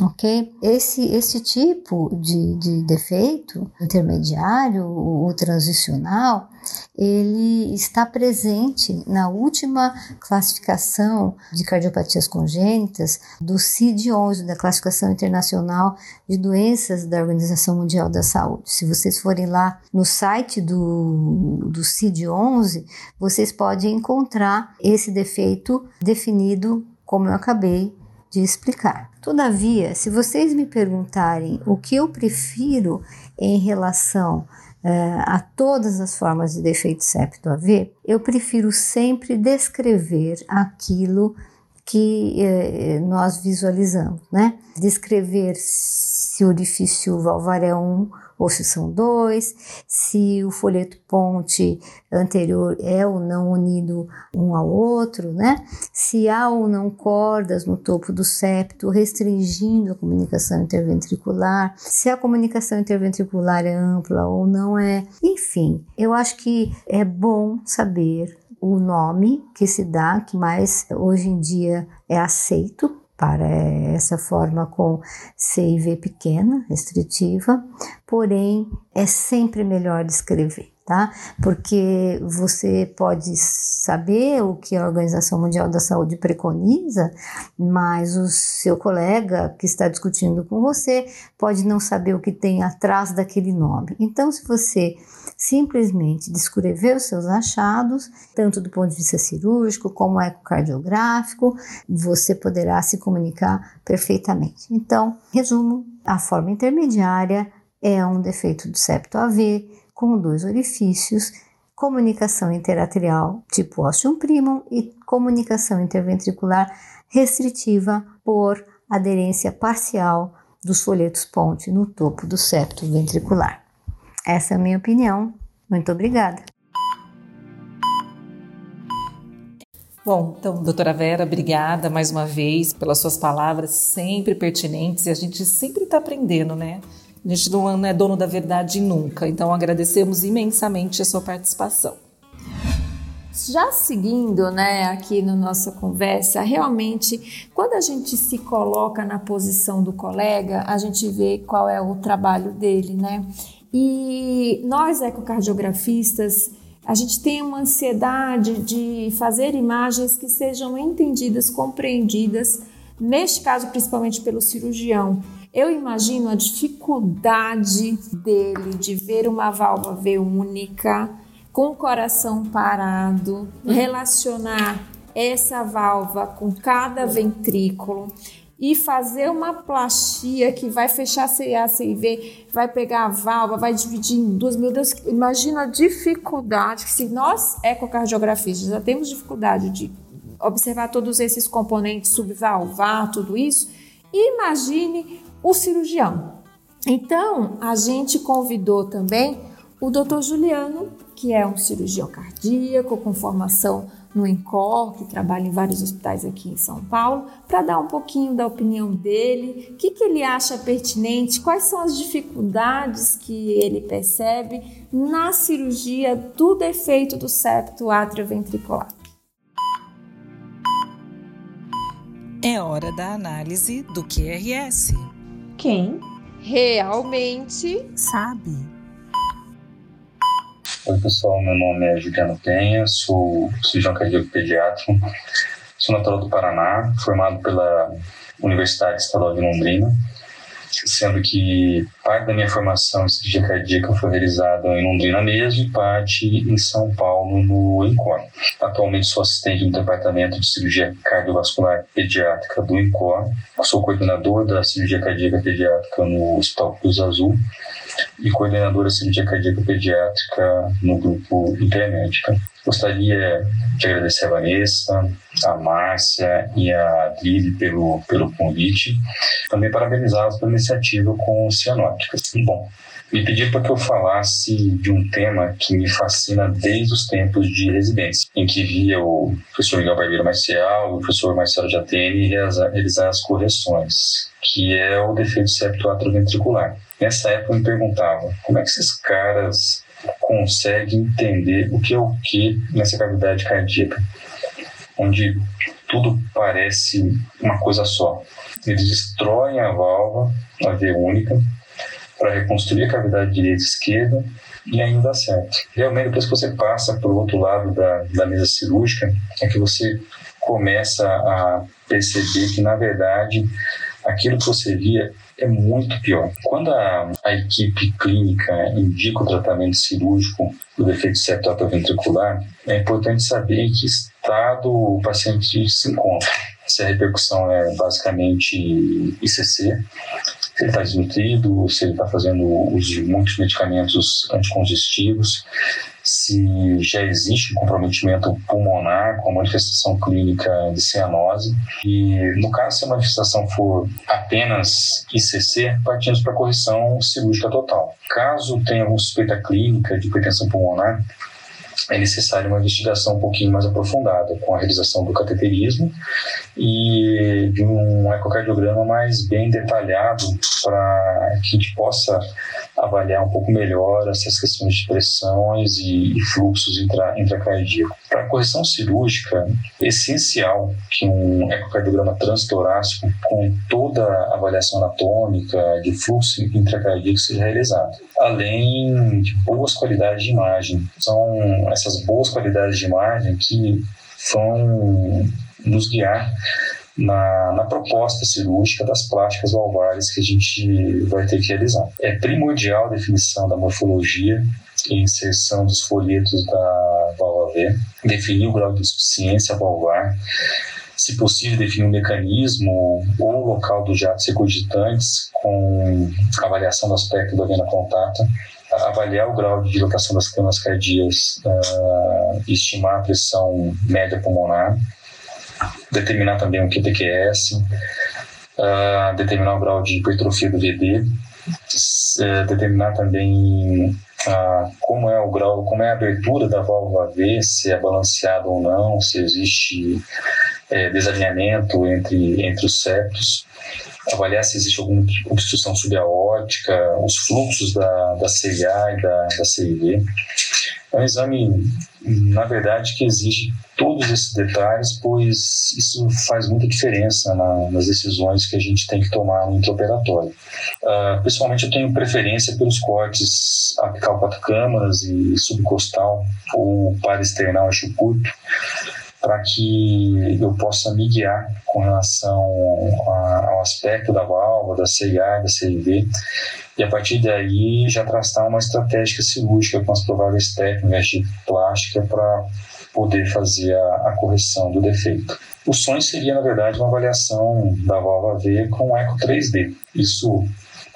Ok? Esse, esse tipo de, de defeito intermediário ou transicional, ele está presente na última classificação de cardiopatias congênitas do CID-11, da Classificação Internacional de Doenças da Organização Mundial da Saúde. Se vocês forem lá no site do, do CID-11, vocês podem encontrar esse defeito definido como eu acabei de explicar. Todavia, se vocês me perguntarem o que eu prefiro em relação uh, a todas as formas de defeito septo AV, eu prefiro sempre descrever aquilo que eh, nós visualizamos, né? Descrever se o orifício valvar é um ou se são dois, se o folheto ponte anterior é ou não unido um ao outro, né? Se há ou não cordas no topo do septo, restringindo a comunicação interventricular, se a comunicação interventricular é ampla ou não é. Enfim, eu acho que é bom saber o nome que se dá, que mais hoje em dia é aceito para essa forma com CIV pequena, restritiva, porém é sempre melhor descrever tá? Porque você pode saber o que a Organização Mundial da Saúde preconiza, mas o seu colega que está discutindo com você pode não saber o que tem atrás daquele nome. Então, se você simplesmente descrever os seus achados, tanto do ponto de vista cirúrgico como ecocardiográfico, você poderá se comunicar perfeitamente. Então, resumo, a forma intermediária é um defeito do septo AV, com dois orifícios, comunicação interatrial tipo ostium primum e comunicação interventricular restritiva por aderência parcial dos folhetos ponte no topo do septo ventricular. Essa é a minha opinião. Muito obrigada. Bom, então, doutora Vera, obrigada mais uma vez pelas suas palavras sempre pertinentes e a gente sempre está aprendendo, né? A gente não é dono da verdade nunca, então agradecemos imensamente a sua participação. Já seguindo, né, aqui na nossa conversa, realmente, quando a gente se coloca na posição do colega, a gente vê qual é o trabalho dele, né? E nós ecocardiografistas, a gente tem uma ansiedade de fazer imagens que sejam entendidas, compreendidas, neste caso principalmente pelo cirurgião. Eu imagino a dificuldade dele de ver uma válvula V única com o coração parado, relacionar essa válvula com cada ventrículo e fazer uma plastia que vai fechar CA, CIV, vai pegar a válvula, vai dividir em duas. Meu Deus, imagina a dificuldade que se nós ecocardiografistas já temos dificuldade de observar todos esses componentes subvalvar, tudo isso, imagine o cirurgião. Então, a gente convidou também o Dr. Juliano, que é um cirurgião cardíaco com formação no ENCOR, que trabalha em vários hospitais aqui em São Paulo, para dar um pouquinho da opinião dele, o que, que ele acha pertinente, quais são as dificuldades que ele percebe na cirurgia do defeito do septo atrioventricular. É hora da análise do QRS quem realmente sabe. Oi, pessoal. Meu nome é Juliano Penha, sou cirurgião cardíaco pediatra, sou natural do Paraná, formado pela Universidade Estadual de Londrina sendo que parte da minha formação em cirurgia cardíaca foi realizada em Londrina mesmo e parte em São Paulo, no INCOR. Atualmente sou assistente do Departamento de Cirurgia Cardiovascular Pediátrica do INCOR. Sou coordenador da cirurgia cardíaca pediátrica no Hospital Cruz Azul e coordenadora de cirurgia cardíaca pediátrica no grupo Intermédica. Gostaria de agradecer a Vanessa, a Márcia e a Adri pelo, pelo convite. Também parabenizá-los pela iniciativa com cianóticas. Bom, me pediram para que eu falasse de um tema que me fascina desde os tempos de residência, em que via o professor Miguel Barbeiro Marcial, o professor Marcelo Jatene realizar, realizar as correções, que é o defeito septo atroventricular. Nessa época eu me perguntava, como é que esses caras consegue entender o que é o que nessa cavidade cardíaca, onde tudo parece uma coisa só. Eles destroem a válvula, a V única, para reconstruir a cavidade direita e esquerda e ainda dá certo. Realmente, depois que você passa para o outro lado da, da mesa cirúrgica, é que você começa a perceber que, na verdade, aquilo que você via é muito pior. Quando a, a equipe clínica indica o tratamento cirúrgico do defeito septo-ventricular, é importante saber em que estado o paciente se encontra. Se a repercussão é basicamente ICC, se ele está desnutrido, se ele está fazendo uso de muitos medicamentos anticongestivos, se já existe um comprometimento pulmonar com manifestação clínica de cianose. E no caso, se a manifestação for apenas ICC, partimos para correção cirúrgica total. Caso tenha alguma suspeita clínica de hipertensão pulmonar, é necessária uma investigação um pouquinho mais aprofundada, com a realização do cateterismo e de um ecocardiograma mais bem detalhado para que a gente possa avaliar um pouco melhor essas questões de pressões e, fluxos intra, intracardíacos. Para a correção cirúrgica, é essencial que um ecocardiograma transtorácico com toda a avaliação anatômica de fluxo intracardíaco seja realizado, além de boas qualidades de imagem. São essas boas qualidades de imagem que vão nos guiar na, na, proposta cirúrgica das plásticas valvares que a gente vai ter que realizar. É primordial a definição da morfologia e inserção dos folhetos da válvula V, definir o grau de insuficiência valvar, se possível definir o mecanismo ou local dos jatos recurgitantes com avaliação do aspecto da vena contata, avaliar o grau de dilatação das câmaras cardíacas uh, estimar a pressão média pulmonar, determinar também o QTQS, uh, determinar o grau de hipertrofia do VD, uh, determinar também uh, como é o grau, como é a abertura da válvula V, se é balanceado ou não, se existe é, desalinhamento entre, entre os septos, avaliar se existe alguma obstrução subaórtica, os fluxos da, da CIA e da, da CIV. É um exame, na verdade, que exige todos esses detalhes, pois isso faz muita diferença na, nas decisões que a gente tem que tomar no intraoperatório. Uh, pessoalmente, eu tenho preferência pelos cortes apical quatro câmaras e subcostal ou parasternal eixo curto, para que eu possa me guiar com relação a, ao aspecto da válvula, da CIA, da CIV, e a partir daí já traçar uma estratégia cirúrgica com as prováveis técnicas de plástica para poder fazer a, a, correção do defeito. O sonho seria, na verdade, uma avaliação da válvula V com eco 3D. Isso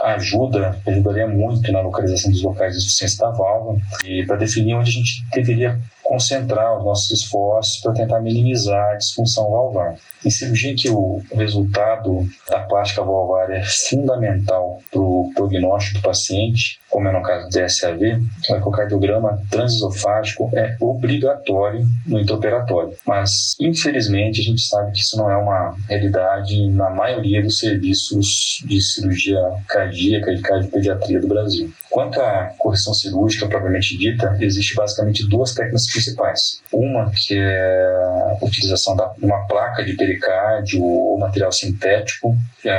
ajuda, ajudaria muito na localização dos locais de insuficiência da válvula e para definir onde a gente deveria concentrar os nossos esforços para tentar minimizar a disfunção valvar. Em cirurgia que o resultado da plástica valvar é fundamental para o prognóstico do paciente, como é no caso do DSAV, o ecocardiograma transesofágico é obrigatório no intraoperatório. Mas, infelizmente, a gente sabe que isso não é uma realidade na maioria dos serviços de cirurgia cardíaca e cardiopediatria do Brasil. Quanto à correção cirúrgica propriamente dita, existe basicamente duas técnicas principais. Uma que é a utilização de uma placa de pericárdio ou material sintético é,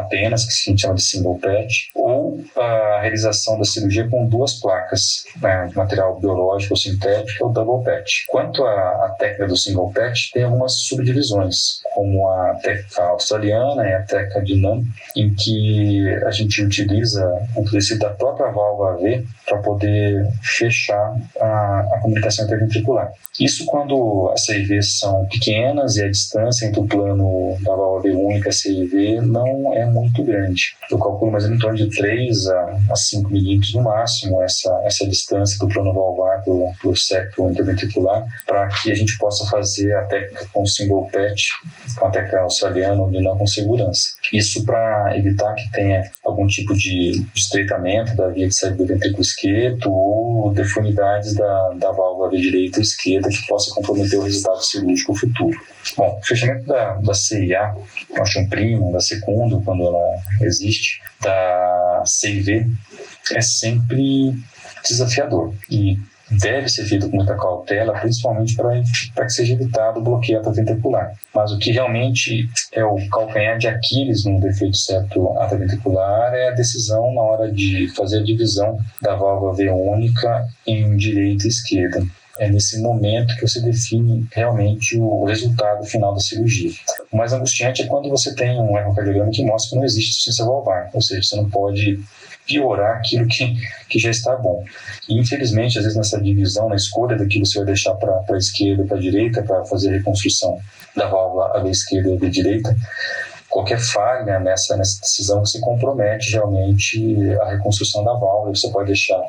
apenas, que gente chama de single patch, ou a realização da cirurgia com duas placas né, de material biológico ou sintético ou double patch. Quanto à, à técnica do single patch, tem algumas subdivisões, como a técnica australiana e a técnica de NAM, em que a gente utiliza o tecido da própria válvula V para poder fechar a, a comunicação interventricular. Isso quando as CIVs são pequenas e a distância entre o plano da válvula V única e a CIV não é muito grande. Eu calculo mais ou em torno de 3 a, a 5 milímetros no máximo essa, essa distância do plano valvar para o septo interventricular para que a gente possa fazer a técnica com single patch, com a técnica australiana, onde não com segurança. Isso para evitar que tenha algum tipo de estreitamento da de saída do ventrículo esquerdo ou deformidades da, da válvula direita ou esquerda que possa comprometer o resultado cirúrgico futuro. Bom, o fechamento da, da CIA, nós um primo, da segundo, quando ela existe, da CIV, é sempre desafiador. E deve ser feito com muita cautela, principalmente para que seja evitado o bloqueio atraventricular. Mas o que realmente é o calcanhar de Aquiles no defeito septo atraventricular é a decisão na hora de fazer a divisão da válvula única em direita e esquerda é nesse momento que você define realmente o resultado final da cirurgia. O mais angustiante é quando você tem um ecocardiograma que mostra que não existe insuficiência valvar, ou seja, você não pode piorar aquilo que, que já está bom. E, infelizmente, às vezes nessa divisão, na escolha daquilo que você vai deixar para a esquerda, para a direita, para fazer a reconstrução da válvula à esquerda e à direita, qualquer falha nessa, nessa decisão se compromete realmente a reconstrução da válvula. Você pode deixar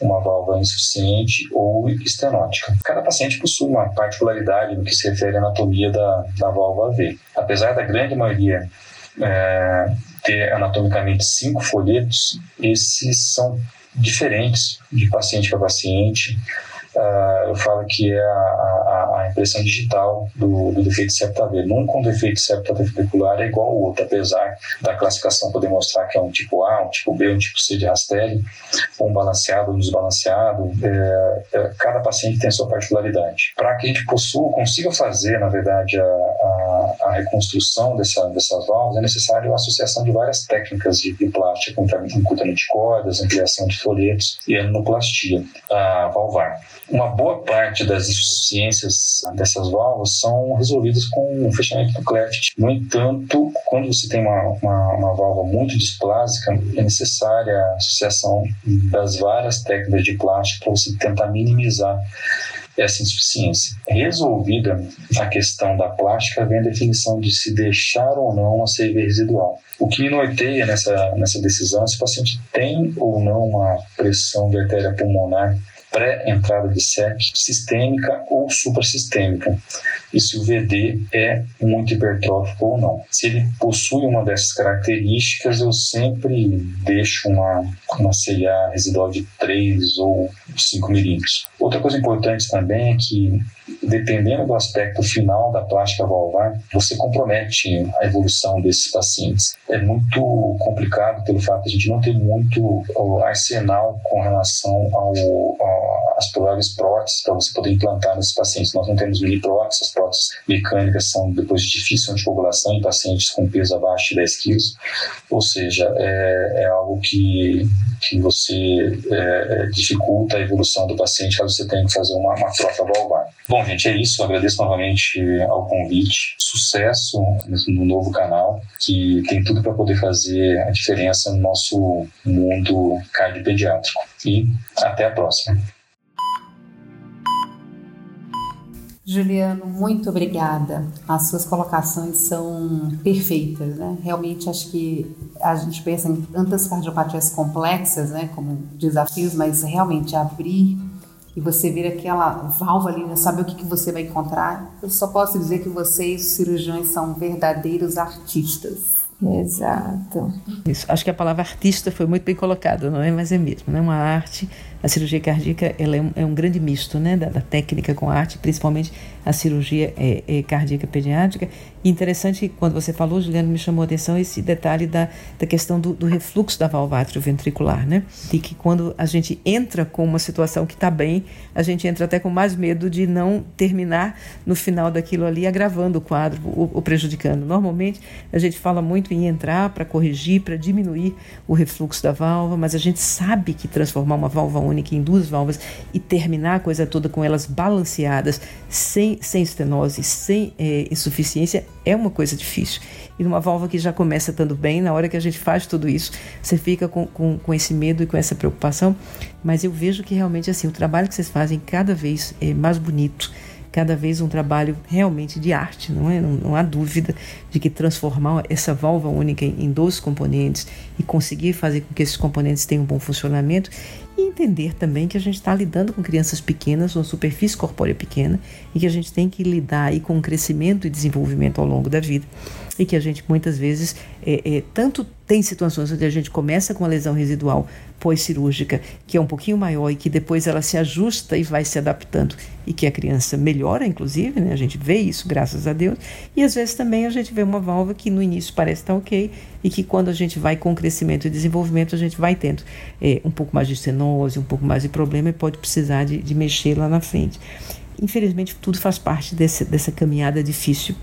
uma válvula insuficiente ou estenótica. Cada paciente possui uma particularidade no que se refere à anatomia da, da válvula V. Apesar da grande maioria é, ter anatomicamente cinco folhetos, esses são diferentes de paciente para paciente. Uh, eu falo que é a, a, a impressão digital do, do defeito septo-AV. Nunca um defeito septo-aventricular é igual ao outro, apesar da classificação poder mostrar que é um tipo A, um tipo B, um tipo C de Rastelli, um balanceado um desbalanceado. É, é, cada paciente tem a sua particularidade. Para que a gente possua, consiga fazer, na verdade, a, a, a reconstrução dessa, dessas válvulas, é necessário a associação de várias técnicas de, de plástica, encurtamento de cordas, ampliação de folhetos e anuloplastia a valvar. Uma boa parte das insuficiências dessas válvulas são resolvidas com o fechamento do cleft. No entanto, quando você tem uma, uma, uma válvula muito displásica, é necessária a associação das várias técnicas de plástico para você tentar minimizar essa insuficiência. Resolvida a questão da plástica, vem a definição de se deixar ou não uma CV residual. O que me norteia nessa, nessa decisão é se o paciente tem ou não uma pressão de artéria pulmonar pré-entrada de SEC sistêmica ou suprassistêmica e se o VD é muito hipertrófico ou não. Se ele possui uma dessas características, eu sempre deixo uma, uma CIA residual de 3 ou 5 milímetros. Outra coisa importante também é que dependendo do aspecto final da plástica valvar, você compromete a evolução desses pacientes. É muito complicado pelo fato de a gente não ter muito arsenal com relação ao, ao, às prováveis próteses para você poder implantar nesses pacientes. Nós não temos mini próteses, as próteses mecânicas são depois de difícil anticoagulação em pacientes com peso abaixo de 10 quilos, ou seja, é, é algo que, que você é, dificulta a evolução do paciente caso você tenha que fazer uma, uma troca valvar. Bom, gente, é isso. Eu agradeço novamente ao convite. Sucesso no novo canal, que tem tudo para poder fazer a diferença no nosso mundo cardiopediátrico. E até a próxima. Juliano, muito obrigada. As suas colocações são perfeitas, né? Realmente acho que a gente pensa em tantas cardiopatias complexas, né, como desafios, mas realmente abrir e você ver aquela válvula ali, né, saber o que, que você vai encontrar. Eu só posso dizer que vocês, cirurgiões, são verdadeiros artistas. Exato. Isso. Acho que a palavra artista foi muito bem colocada, não é? Mas é mesmo, né? Uma arte a cirurgia cardíaca ela é, um, é um grande misto né, da, da, técnica com a arte, principalmente a cirurgia é, é cardíaca pediátrica. E interessante, quando você falou, Juliano, me chamou a atenção esse detalhe da, da questão do, do refluxo da válvula ventricular, né? De que quando a gente entra com uma situação que está bem, a gente entra até com mais medo de não terminar no final daquilo ali agravando o quadro ou prejudicando. Normalmente, a gente fala muito em entrar para corrigir, para diminuir o refluxo da válvula, mas a gente sabe que transformar uma válvula única em duas válvulas e terminar a coisa toda com elas balanceadas, sem, sem estenose, sem é, insuficiência, é uma coisa difícil. E numa válvula que já começa estando bem, na hora que a gente faz tudo isso, você fica com, com, com esse medo e com essa preocupação. Mas eu vejo que realmente assim, o trabalho que vocês fazem cada vez é mais bonito cada vez um trabalho realmente de arte, não é? Não, não há dúvida de que transformar essa válvula única em, dois componentes e conseguir fazer com que esses componentes tenham um bom funcionamento e entender também que a gente está lidando com crianças pequenas, uma superfície corpórea pequena e que a gente tem que lidar aí com o crescimento e desenvolvimento ao longo da vida. E que a gente muitas vezes é, é, tanto tem situações onde a gente começa com a lesão residual pós-cirúrgica, que é um pouquinho maior e que depois ela se ajusta e vai se adaptando e que a criança melhora, inclusive, né? a gente vê isso, graças a Deus, e às vezes também a gente vê uma válvula que no início parece estar ok e que quando a gente vai com crescimento e desenvolvimento, a gente vai tendo é, um pouco mais de estenose, um pouco mais de problema e pode precisar de, de mexer lá na frente. Infelizmente, tudo faz parte desse, dessa caminhada difícil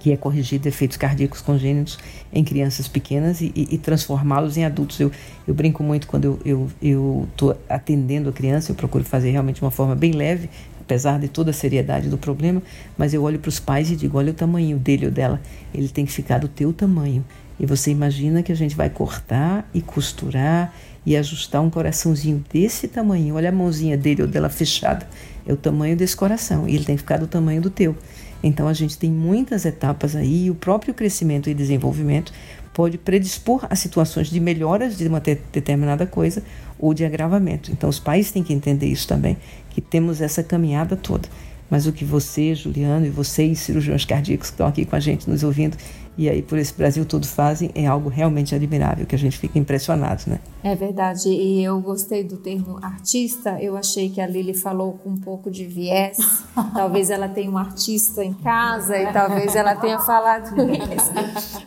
que é corrigir defeitos cardíacos congênitos em crianças pequenas e, e, e transformá-los em adultos. Eu, eu brinco muito quando eu estou atendendo a criança, eu procuro fazer realmente de uma forma bem leve, apesar de toda a seriedade do problema, mas eu olho para os pais e digo: olha o tamanho dele ou dela, ele tem que ficar do teu tamanho. E você imagina que a gente vai cortar e costurar e ajustar um coraçãozinho desse tamanho. Olha a mãozinha dele ou dela fechada. É o tamanho desse coração e ele tem que ficar do tamanho do teu. Então a gente tem muitas etapas aí e o próprio crescimento e desenvolvimento pode predispor a situações de melhoras de uma determinada coisa ou de agravamento. Então os pais têm que entender isso também, que temos essa caminhada toda. Mas o que você, Juliano, e vocês, cirurgiões cardíacos que estão aqui com a gente nos ouvindo, e aí por esse Brasil todo fazem, é algo realmente admirável, que a gente fica impressionado, né? É verdade, e eu gostei do termo artista, eu achei que a Lili falou com um pouco de viés, <laughs> talvez ela tenha um artista em casa e talvez ela tenha falado isso.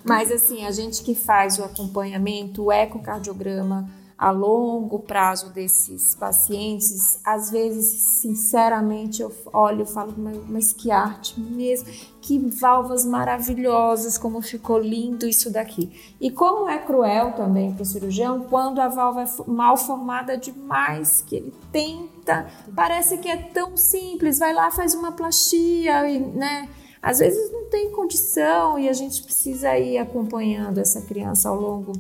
Mas assim, a gente que faz o acompanhamento, o ecocardiograma, a longo prazo desses pacientes, às vezes, sinceramente, eu olho e falo, mas que arte mesmo, que valvas maravilhosas, como ficou lindo isso daqui. E como é cruel também para o cirurgião quando a válvula é mal formada demais, que ele tenta, parece que é tão simples, vai lá, faz uma plastia, né? Às vezes não tem condição e a gente precisa ir acompanhando essa criança ao longo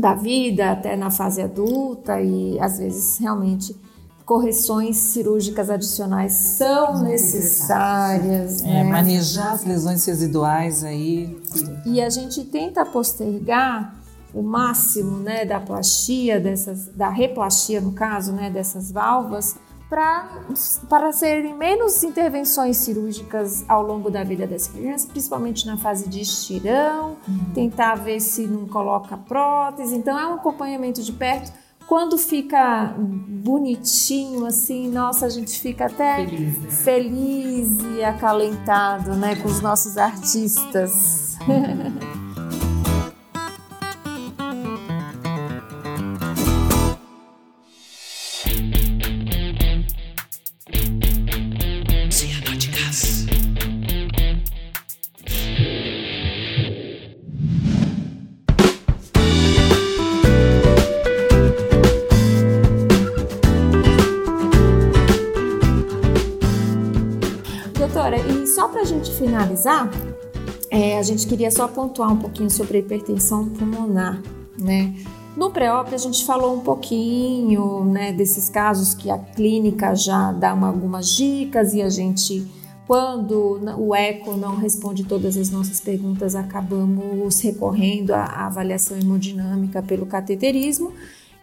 da vida até na fase adulta e às vezes realmente correções cirúrgicas adicionais são necessárias. É, né? Manejar as lesões residuais aí. E a gente tenta postergar o máximo né, da plastia, dessas, da replastia no caso, né, dessas válvulas, para serem menos intervenções cirúrgicas ao longo da vida das crianças, principalmente na fase de estirão, uhum. tentar ver se não coloca prótese. Então, é um acompanhamento de perto. Quando fica bonitinho, assim, nossa, a gente fica até feliz, né? feliz e acalentado né, com os nossos artistas. <laughs> finalizar, é, a gente queria só pontuar um pouquinho sobre a hipertensão pulmonar, né? No pré-op a gente falou um pouquinho, né, desses casos que a clínica já dá uma, algumas dicas e a gente, quando o eco não responde todas as nossas perguntas, acabamos recorrendo à avaliação hemodinâmica pelo cateterismo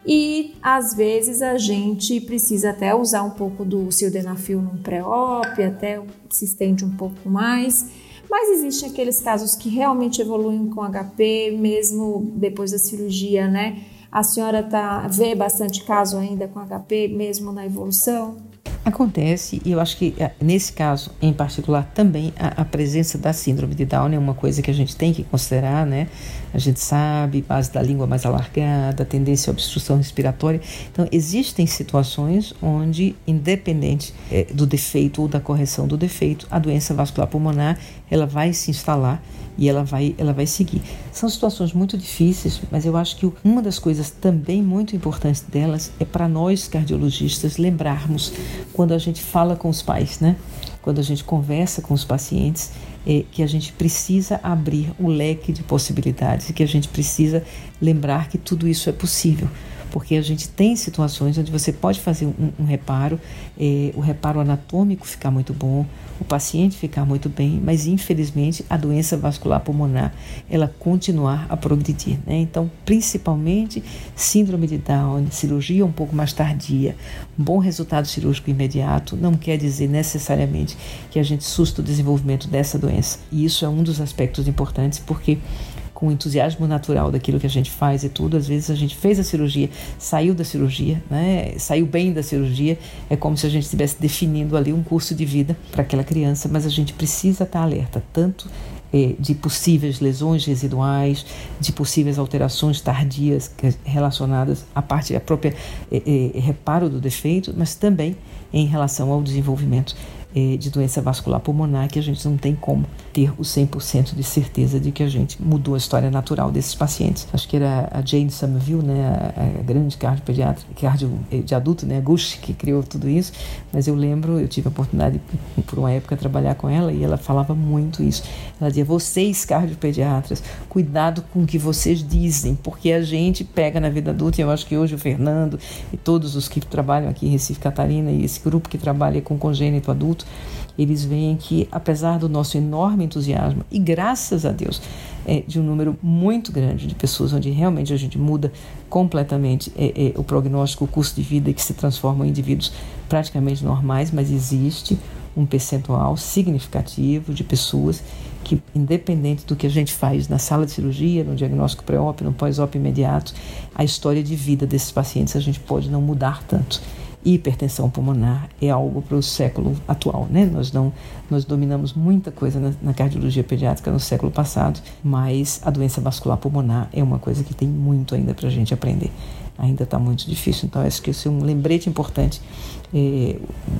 e às vezes a gente precisa até usar um pouco do sildenafil num pré-op, até se estende um pouco mais. Mas existem aqueles casos que realmente evoluem com HP, mesmo depois da cirurgia, né? A senhora tá, vê bastante caso ainda com HP, mesmo na evolução? Acontece, e eu acho que eh, nesse caso em particular também a, a, presença da síndrome de Down é uma coisa que a gente tem que considerar, né? A gente sabe, base da língua mais alargada, tendência à obstrução respiratória. Então, existem situações onde, independente é, do defeito ou da correção do defeito, a doença vascular pulmonar ela vai se instalar e ela vai, ela vai seguir. São situações muito difíceis, mas eu acho que uma das coisas também muito importantes delas é para nós cardiologistas lembrarmos quando a gente fala com os pais, né? Quando a gente conversa com os pacientes, é que a gente precisa abrir o leque de possibilidades e que a gente precisa lembrar que tudo isso é possível porque a gente tem situações onde você pode fazer um, um reparo, eh, o reparo anatômico ficar muito bom, o paciente ficar muito bem, mas infelizmente a doença vascular pulmonar ela continuar a progredir. Né? Então, principalmente síndrome de Down, cirurgia um pouco mais tardia, bom resultado cirúrgico imediato não quer dizer necessariamente que a gente susta o desenvolvimento dessa doença. E isso é um dos aspectos importantes porque com o entusiasmo natural daquilo que a gente faz e tudo. Às vezes a gente fez a cirurgia, saiu da cirurgia, né? saiu bem da cirurgia, é como se a gente estivesse definindo ali um curso de vida para aquela criança, mas a gente precisa estar alerta, tanto eh, de possíveis lesões residuais, de possíveis alterações tardias relacionadas à parte, à própria eh, eh, reparo do defeito, mas também em relação ao desenvolvimento é, de doença vascular pulmonar que a gente não tem como ter o 100% de certeza de que a gente mudou a história natural desses pacientes. Acho que era a Jane Somerville, né, a, grande cardiopediatra, cardio é, de adulto, né, Gush, que criou tudo isso, mas eu lembro, eu tive a oportunidade <laughs> por uma época trabalhar com ela e ela falava muito isso. Ela dizia: "Vocês cardiopediatras, cuidado com o que vocês dizem, porque a gente pega na vida adulta, e eu acho que hoje o Fernando e todos os que trabalham aqui em Recife Catarina e esse grupo que trabalha com congênito adulto eles veem que, apesar do nosso enorme entusiasmo, e graças a Deus, é, de um número muito grande de pessoas onde realmente a gente muda completamente é, é, o prognóstico, o curso de vida que se transformam em indivíduos praticamente normais, mas existe um percentual significativo de pessoas que, independente do que a gente faz na sala de cirurgia, no diagnóstico pré-op, no pós-op imediato, a história de vida desses pacientes a gente pode não mudar tanto hipertensão pulmonar é algo para o século atual, né? Nós não nós dominamos muita coisa na, na, cardiologia pediátrica no século passado, mas a doença vascular pulmonar é uma coisa que tem muito ainda para a gente aprender. Ainda está muito difícil, então acho que esse é um lembrete importante. É,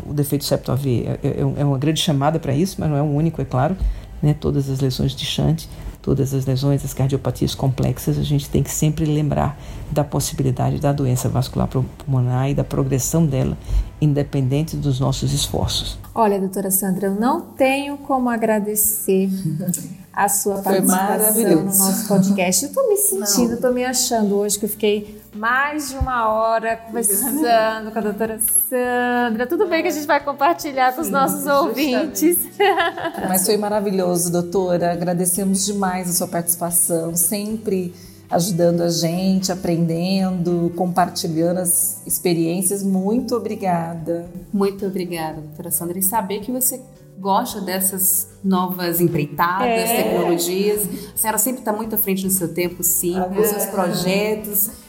o defeito septo AV é, é, é uma grande chamada para isso, mas não é o único, é claro. Né? Todas as lesões de Shunt todas as lesões, as cardiopatias complexas, a gente tem que sempre lembrar da possibilidade da doença vascular pulmonar e da progressão dela, independente dos nossos esforços. Olha, doutora Sandra, eu não tenho como agradecer <laughs> a sua participação no nosso podcast. Eu estou me sentindo, estou me achando hoje que eu fiquei mais de uma hora conversando com a doutora Sandra. Tudo bem que a gente vai compartilhar com os nossos ouvintes. <laughs> Mas foi maravilhoso, doutora. Agradecemos demais a sua participação, sempre ajudando a gente, aprendendo, compartilhando as experiências. Muito obrigada. Muito obrigada, doutora Sandra. E saber que você gosta dessas novas empreitadas, é. tecnologias. A senhora sempre está muito à frente do seu tempo, sim, com os seus projetos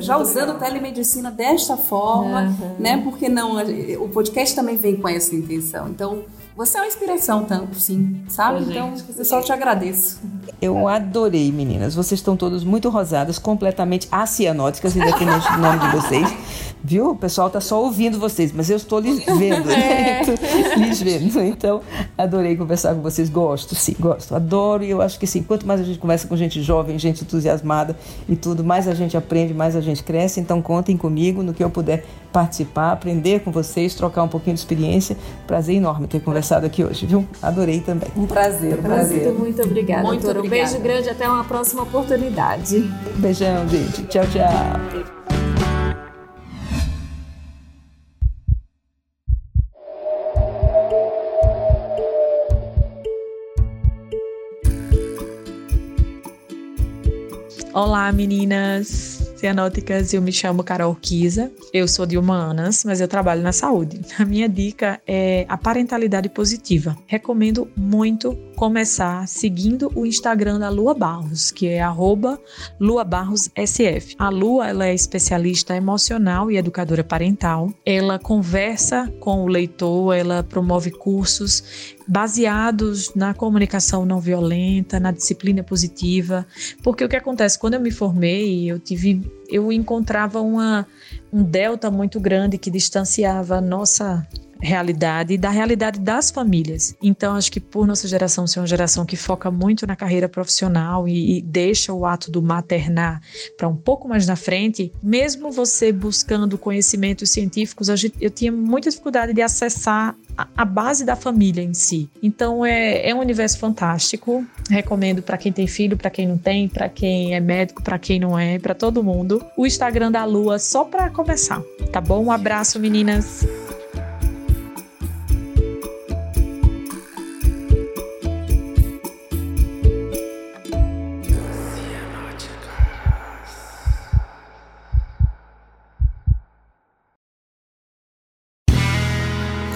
já usando telemedicina desta forma, uhum. né? Porque não, o podcast também vem com essa intenção. Então, você é uma inspiração tanto, sim, sabe? então, eu só te agradeço. Eu adorei, meninas. Vocês estão todas muito rosadas, completamente acianóticas, independente do <laughs> nome de vocês. Viu? O pessoal está só ouvindo vocês, mas eu estou lhes <laughs> vendo. É. lhes vendo. Então, adorei conversar com vocês. Gosto, sim, gosto. Adoro e eu acho que sim, quanto mais a gente conversa com gente jovem, gente entusiasmada e tudo, mais a gente aprende, mais a gente cresce. Então, contem comigo no que eu puder participar, aprender com vocês, trocar um pouquinho de experiência. Prazer enorme ter conversado aqui hoje, viu? Adorei também. Um prazer, um prazer. Muito, muito obrigada, muito doutora. Obrigada. Um beijo grande, até uma próxima oportunidade. Beijão, gente. Tchau, tchau. Olá, meninas! Cianóticas, eu me chamo Carol Kisa, eu sou de humanas, mas eu trabalho na saúde. A minha dica é a parentalidade positiva. Recomendo muito começar seguindo o Instagram da Lua Barros, que é @luabarrossf. A Lua ela é especialista emocional e educadora parental. Ela conversa com o leitor, ela promove cursos baseados na comunicação não violenta, na disciplina positiva, porque o que acontece? Quando eu me formei, eu tive eu encontrava uma, um delta muito grande que distanciava a nossa realidade e da realidade das famílias. Então, acho que por nossa geração ser uma geração que foca muito na carreira profissional e, e deixa o ato do maternar para um pouco mais na frente, mesmo você buscando conhecimentos científicos, eu tinha muita dificuldade de acessar a base da família em si. Então é, é um universo fantástico. Recomendo para quem tem filho, para quem não tem, para quem é médico, para quem não é, para todo mundo. O Instagram da Lua só para começar, tá bom? Um abraço, meninas.